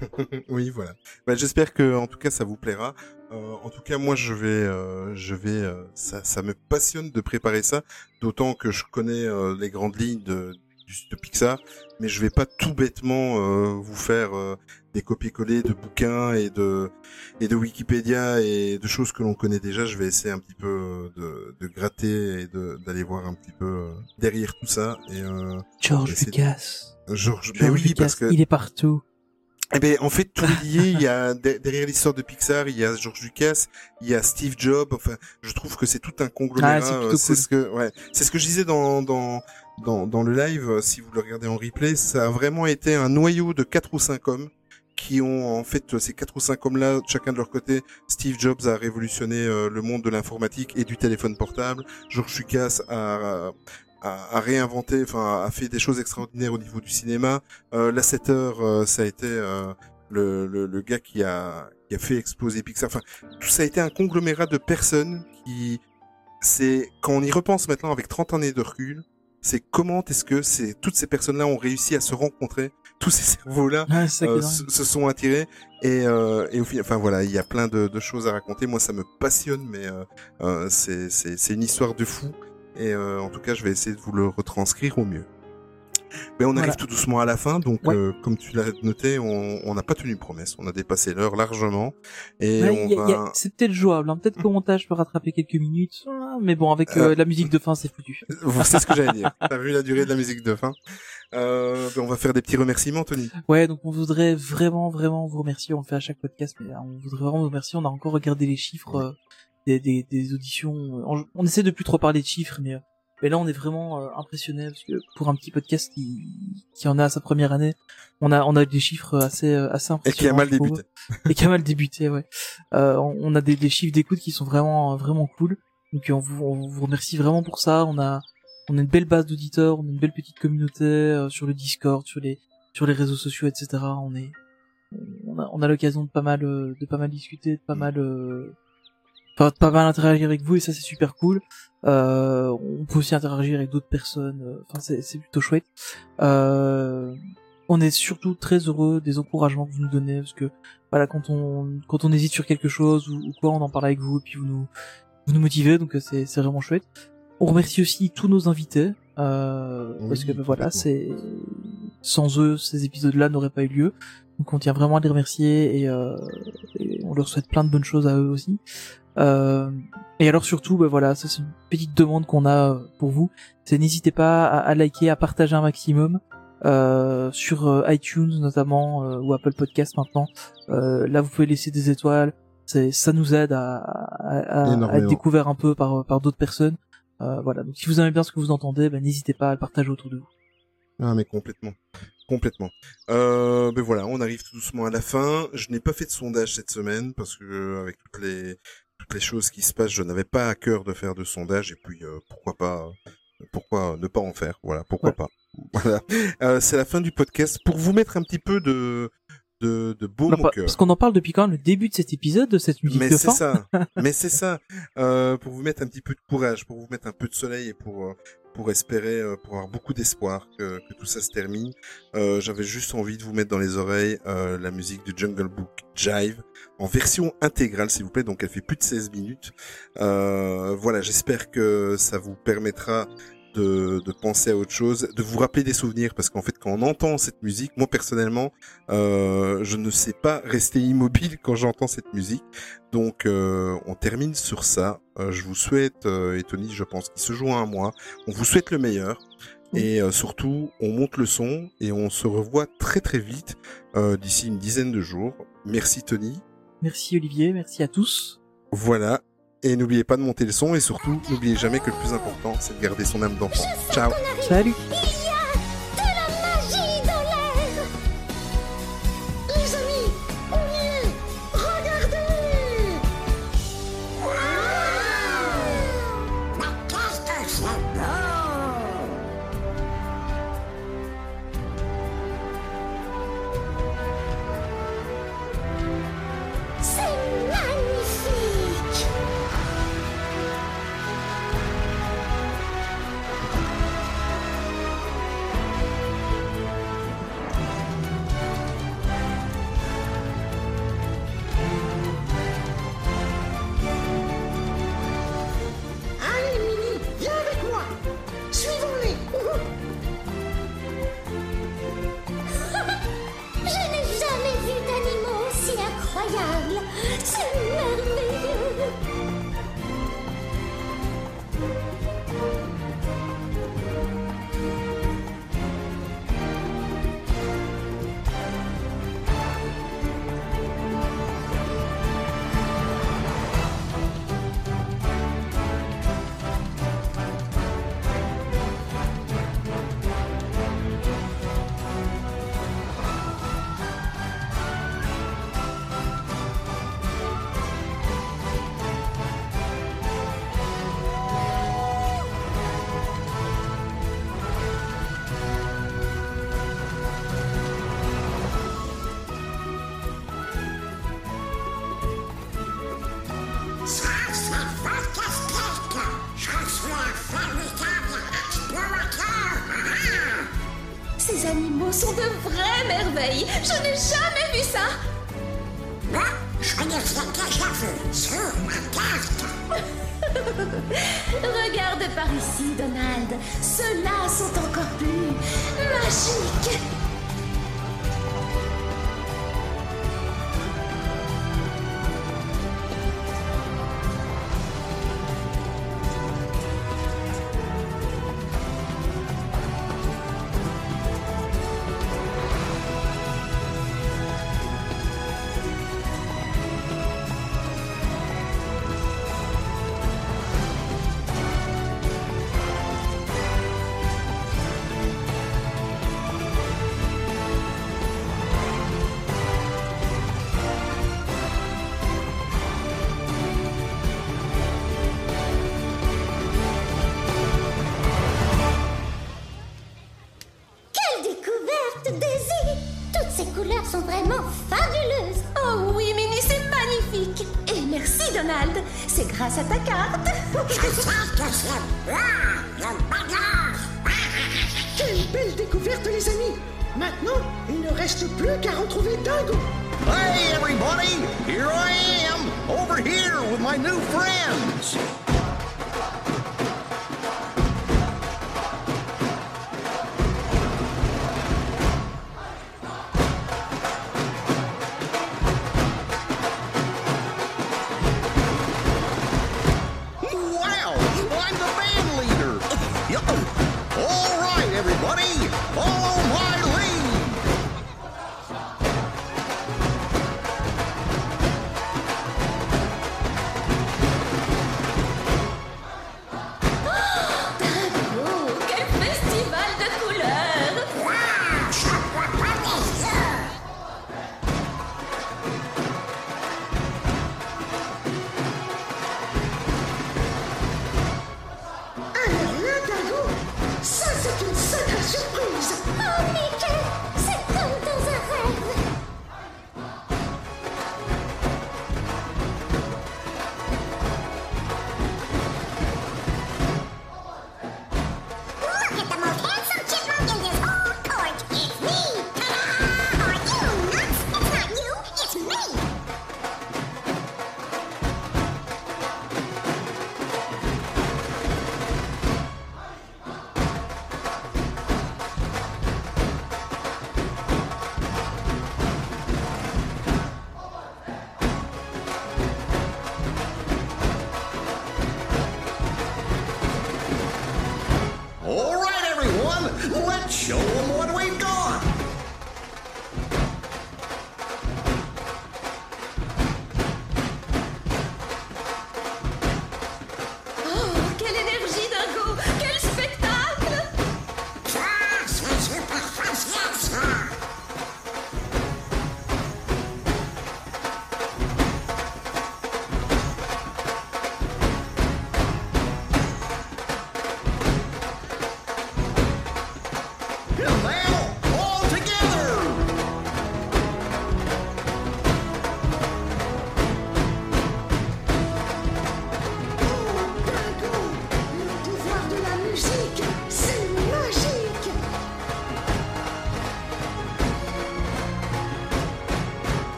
A: [laughs]
B: oui, voilà. Bah, J'espère que, en tout cas, ça vous plaira. Euh, en tout cas, moi, je vais, euh, je vais, euh, ça, ça me passionne de préparer ça, d'autant que je connais euh, les grandes lignes de, de Pixar, mais je vais pas tout bêtement euh, vous faire euh, des copier-coller de bouquins et de et de Wikipédia et de choses que l'on connaît déjà. Je vais essayer un petit peu euh, de, de gratter et d'aller voir un petit peu euh, derrière tout ça. Et euh,
A: George Lucas.
B: George, ben
A: George
B: oui,
A: Lucas,
B: parce que
A: il est partout.
B: eh ben, en fait, tout est lié. Il y a [laughs] de- derrière l'histoire de Pixar, il y a George Lucas, il y a Steve Jobs. Enfin, je trouve que c'est tout un conglomérat.
A: Ah, c'est
B: euh,
A: cool.
B: ce que, ouais, c'est ce que je disais dans dans dans dans le live. euh, Si vous le regardez en replay, ça a vraiment été un noyau de quatre ou cinq hommes qui ont en fait euh, ces quatre ou cinq hommes-là, chacun de leur côté. Steve Jobs a révolutionné euh, le monde de l'informatique et du téléphone portable. George Lucas a a, a réinventé, enfin, a fait des choses extraordinaires au niveau du cinéma. Euh, Lasseter, euh, ça a été le, le, le gars qui a, qui a fait exploser Pixar. Enfin, tout ça a été un conglomérat de personnes qui, c'est quand on y repense maintenant avec 30 années de recul, c'est comment est-ce que c'est toutes ces personnes-là ont réussi à se rencontrer, tous ces cerveaux-là
A: Ah,
B: euh, se, se sont attirés et, euh, et au final, enfin voilà, il y a plein de, de choses à raconter. Moi, ça me passionne, mais euh, euh, c'est une histoire de fou et euh, en tout cas, je vais essayer de vous le retranscrire au mieux. Mais on
A: Voilà.
B: arrive tout doucement à la fin, donc
A: Ouais.
B: euh, comme tu l'as noté, on n'a pas tenu promesse, on a dépassé l'heure largement et
A: Ouais,
B: on va.
A: C'est peut-être jouable, hein. peut-être [laughs] qu'au montage je peux rattraper quelques minutes, Ah, mais bon, avec euh,
B: Euh,
A: la musique de fin, c'est foutu. [laughs]
B: C'est ce que j'allais dire. T'as vu la durée de la musique de fin? Euh, ben, On va faire des petits remerciements, Tony.
A: Ouais, donc on voudrait vraiment, vraiment vous remercier. On le fait à chaque podcast, mais euh, on voudrait vraiment vous remercier. On a encore regardé les chiffres des, des, des auditions. On, on essaie de plus trop parler de chiffres, mais, mais là on est vraiment euh, impressionné parce que pour un petit podcast qui, qui en a à sa première année, on a on a des chiffres assez euh, assez
B: Et
A: impressionnants.
B: qui a mal débuté. [laughs]
A: et qui a mal débuté, ouais. Euh, on on a des, des chiffres d'écoute qui sont vraiment vraiment cool. Donc on vous, on vous remercie vraiment pour ça. On a on a une belle base d'auditeurs, on a une belle petite communauté euh, sur le Discord, sur les sur les réseaux sociaux, etc. On est on a on a l'occasion de pas mal euh, de pas mal discuter, de pas mal enfin pas mal interagir avec vous et ça c'est super cool. Euh, on peut aussi interagir avec d'autres personnes. euh, Enfin c'est c'est plutôt chouette. Euh, on est surtout très heureux des encouragements que vous nous donnez parce que voilà quand on quand on hésite sur quelque chose ou, ou quoi on en parle avec vous et puis vous nous vous nous motivez donc euh, c'est c'est vraiment chouette. On remercie aussi tous nos invités euh,
B: Oui,
A: parce que ben, voilà c'est sans eux ces épisodes-là n'auraient pas eu lieu. Donc on tient vraiment à les remercier et, euh, et on leur souhaite plein de bonnes choses à eux aussi. Euh, et alors surtout, ben voilà, ça c'est une petite demande qu'on a pour vous. C'est n'hésitez pas à, à liker, à partager un maximum euh, sur euh, iTunes notamment euh, ou Apple Podcast maintenant. Euh, là, vous pouvez laisser des étoiles. C'est ça nous aide à, à, à- être découvert un peu par par d'autres personnes. Euh, voilà. Donc si vous aimez bien ce que vous entendez, ben n'hésitez pas à le partager autour de vous.
B: Ah mais complètement, complètement. Euh, ben voilà, on arrive tout doucement à la fin. Je n'ai pas fait de sondage cette semaine parce que euh, avec toutes les toutes les choses qui se passent, je n'avais pas à cœur de faire de sondage et puis euh, pourquoi pas, euh, pourquoi ne pas en faire? Voilà, pourquoi
A: Ouais.
B: pas? [laughs] Voilà, Euh, c'est la fin du podcast pour vous mettre un petit peu de de, de baume
A: Non,
B: au
A: pas-
B: cœur.
A: parce qu'on en parle depuis quand le début de cet épisode, de cette musique
B: Mais
A: de
B: c'est ça, [laughs] mais c'est ça, euh, pour vous mettre un petit peu de courage, pour vous mettre un peu de soleil et pour euh, pour espérer, euh, pour avoir beaucoup d'espoir que, que tout ça se termine. Euh, J'avais juste envie de vous mettre dans les oreilles euh, la musique du Jungle Book Jive en version intégrale, s'il vous plaît. Donc elle fait plus de 16 minutes. Voilà, j'espère que ça vous permettra de, de penser à autre chose, de vous rappeler des souvenirs, parce qu'en fait, quand on entend cette musique, moi personnellement, euh, je ne sais pas rester immobile quand j'entends cette musique. Donc, euh, on termine sur ça. Euh, je vous souhaite, euh, et Tony, je pense qu'il se joue à un mois, on vous souhaite le meilleur. Et euh, surtout, on monte le son et on se revoit très très vite euh, d'ici une dizaine de jours. Merci Tony.
A: Merci Olivier, merci à tous.
B: Voilà. Et n'oubliez pas de monter le son et surtout, n'oubliez jamais que le plus important, c'est de garder son âme d'enfant. Ciao
A: Salut.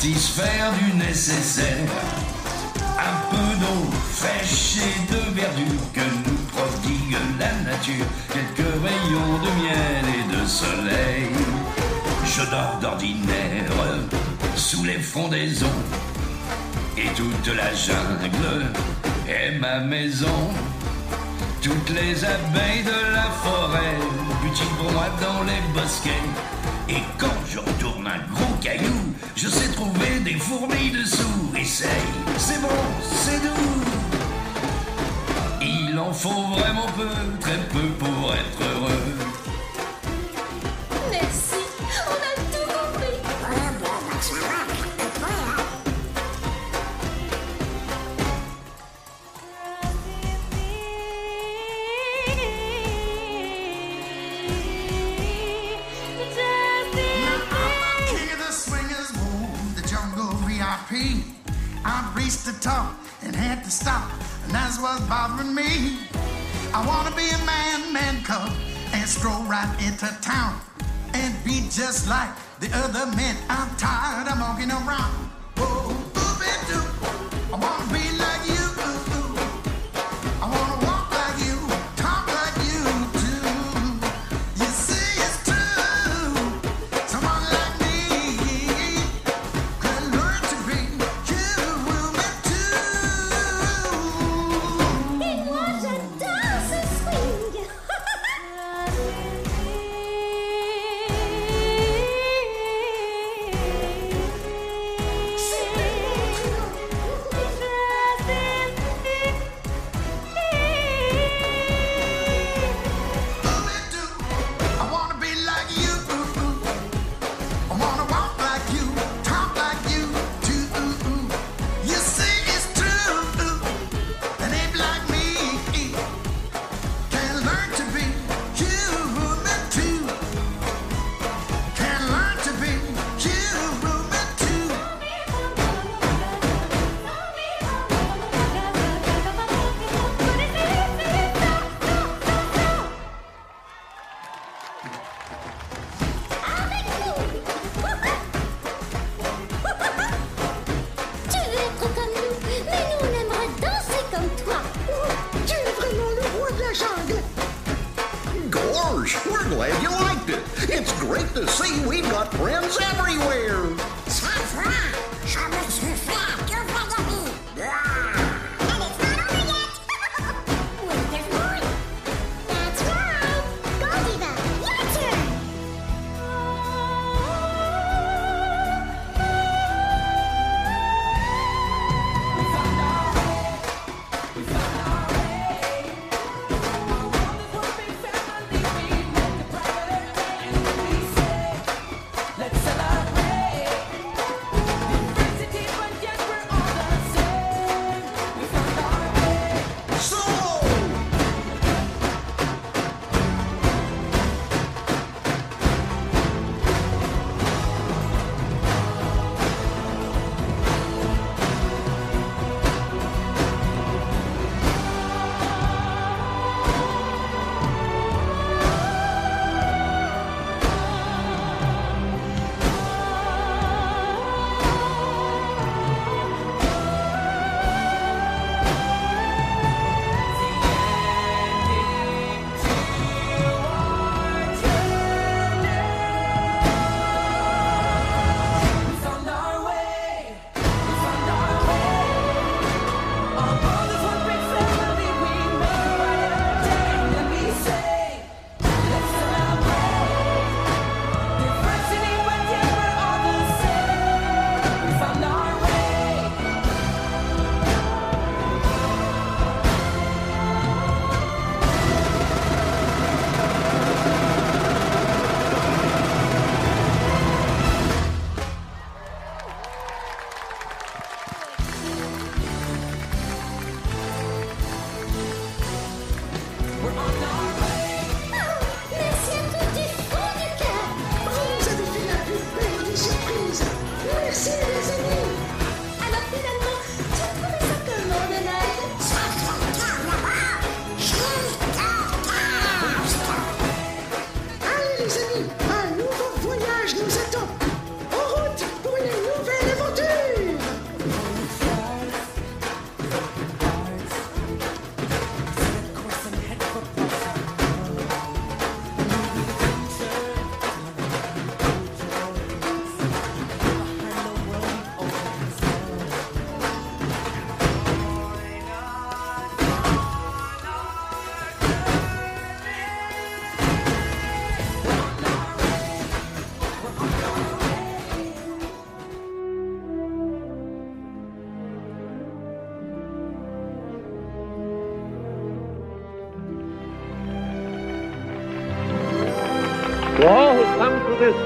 I: satisfaire du nécessaire. Un peu d'eau fraîche et de verdure que nous prodigue la nature. Quelques rayons de miel et de soleil. Je dors d'ordinaire sous les frondaisons Et toute la jungle est ma maison. Toutes les abeilles de la forêt butinent pour moi dans les bosquets. Et quand trouver des fourmis dessous. Essaye, c'est bon, c'est doux. Il en faut vraiment peu, très peu pour être heureux.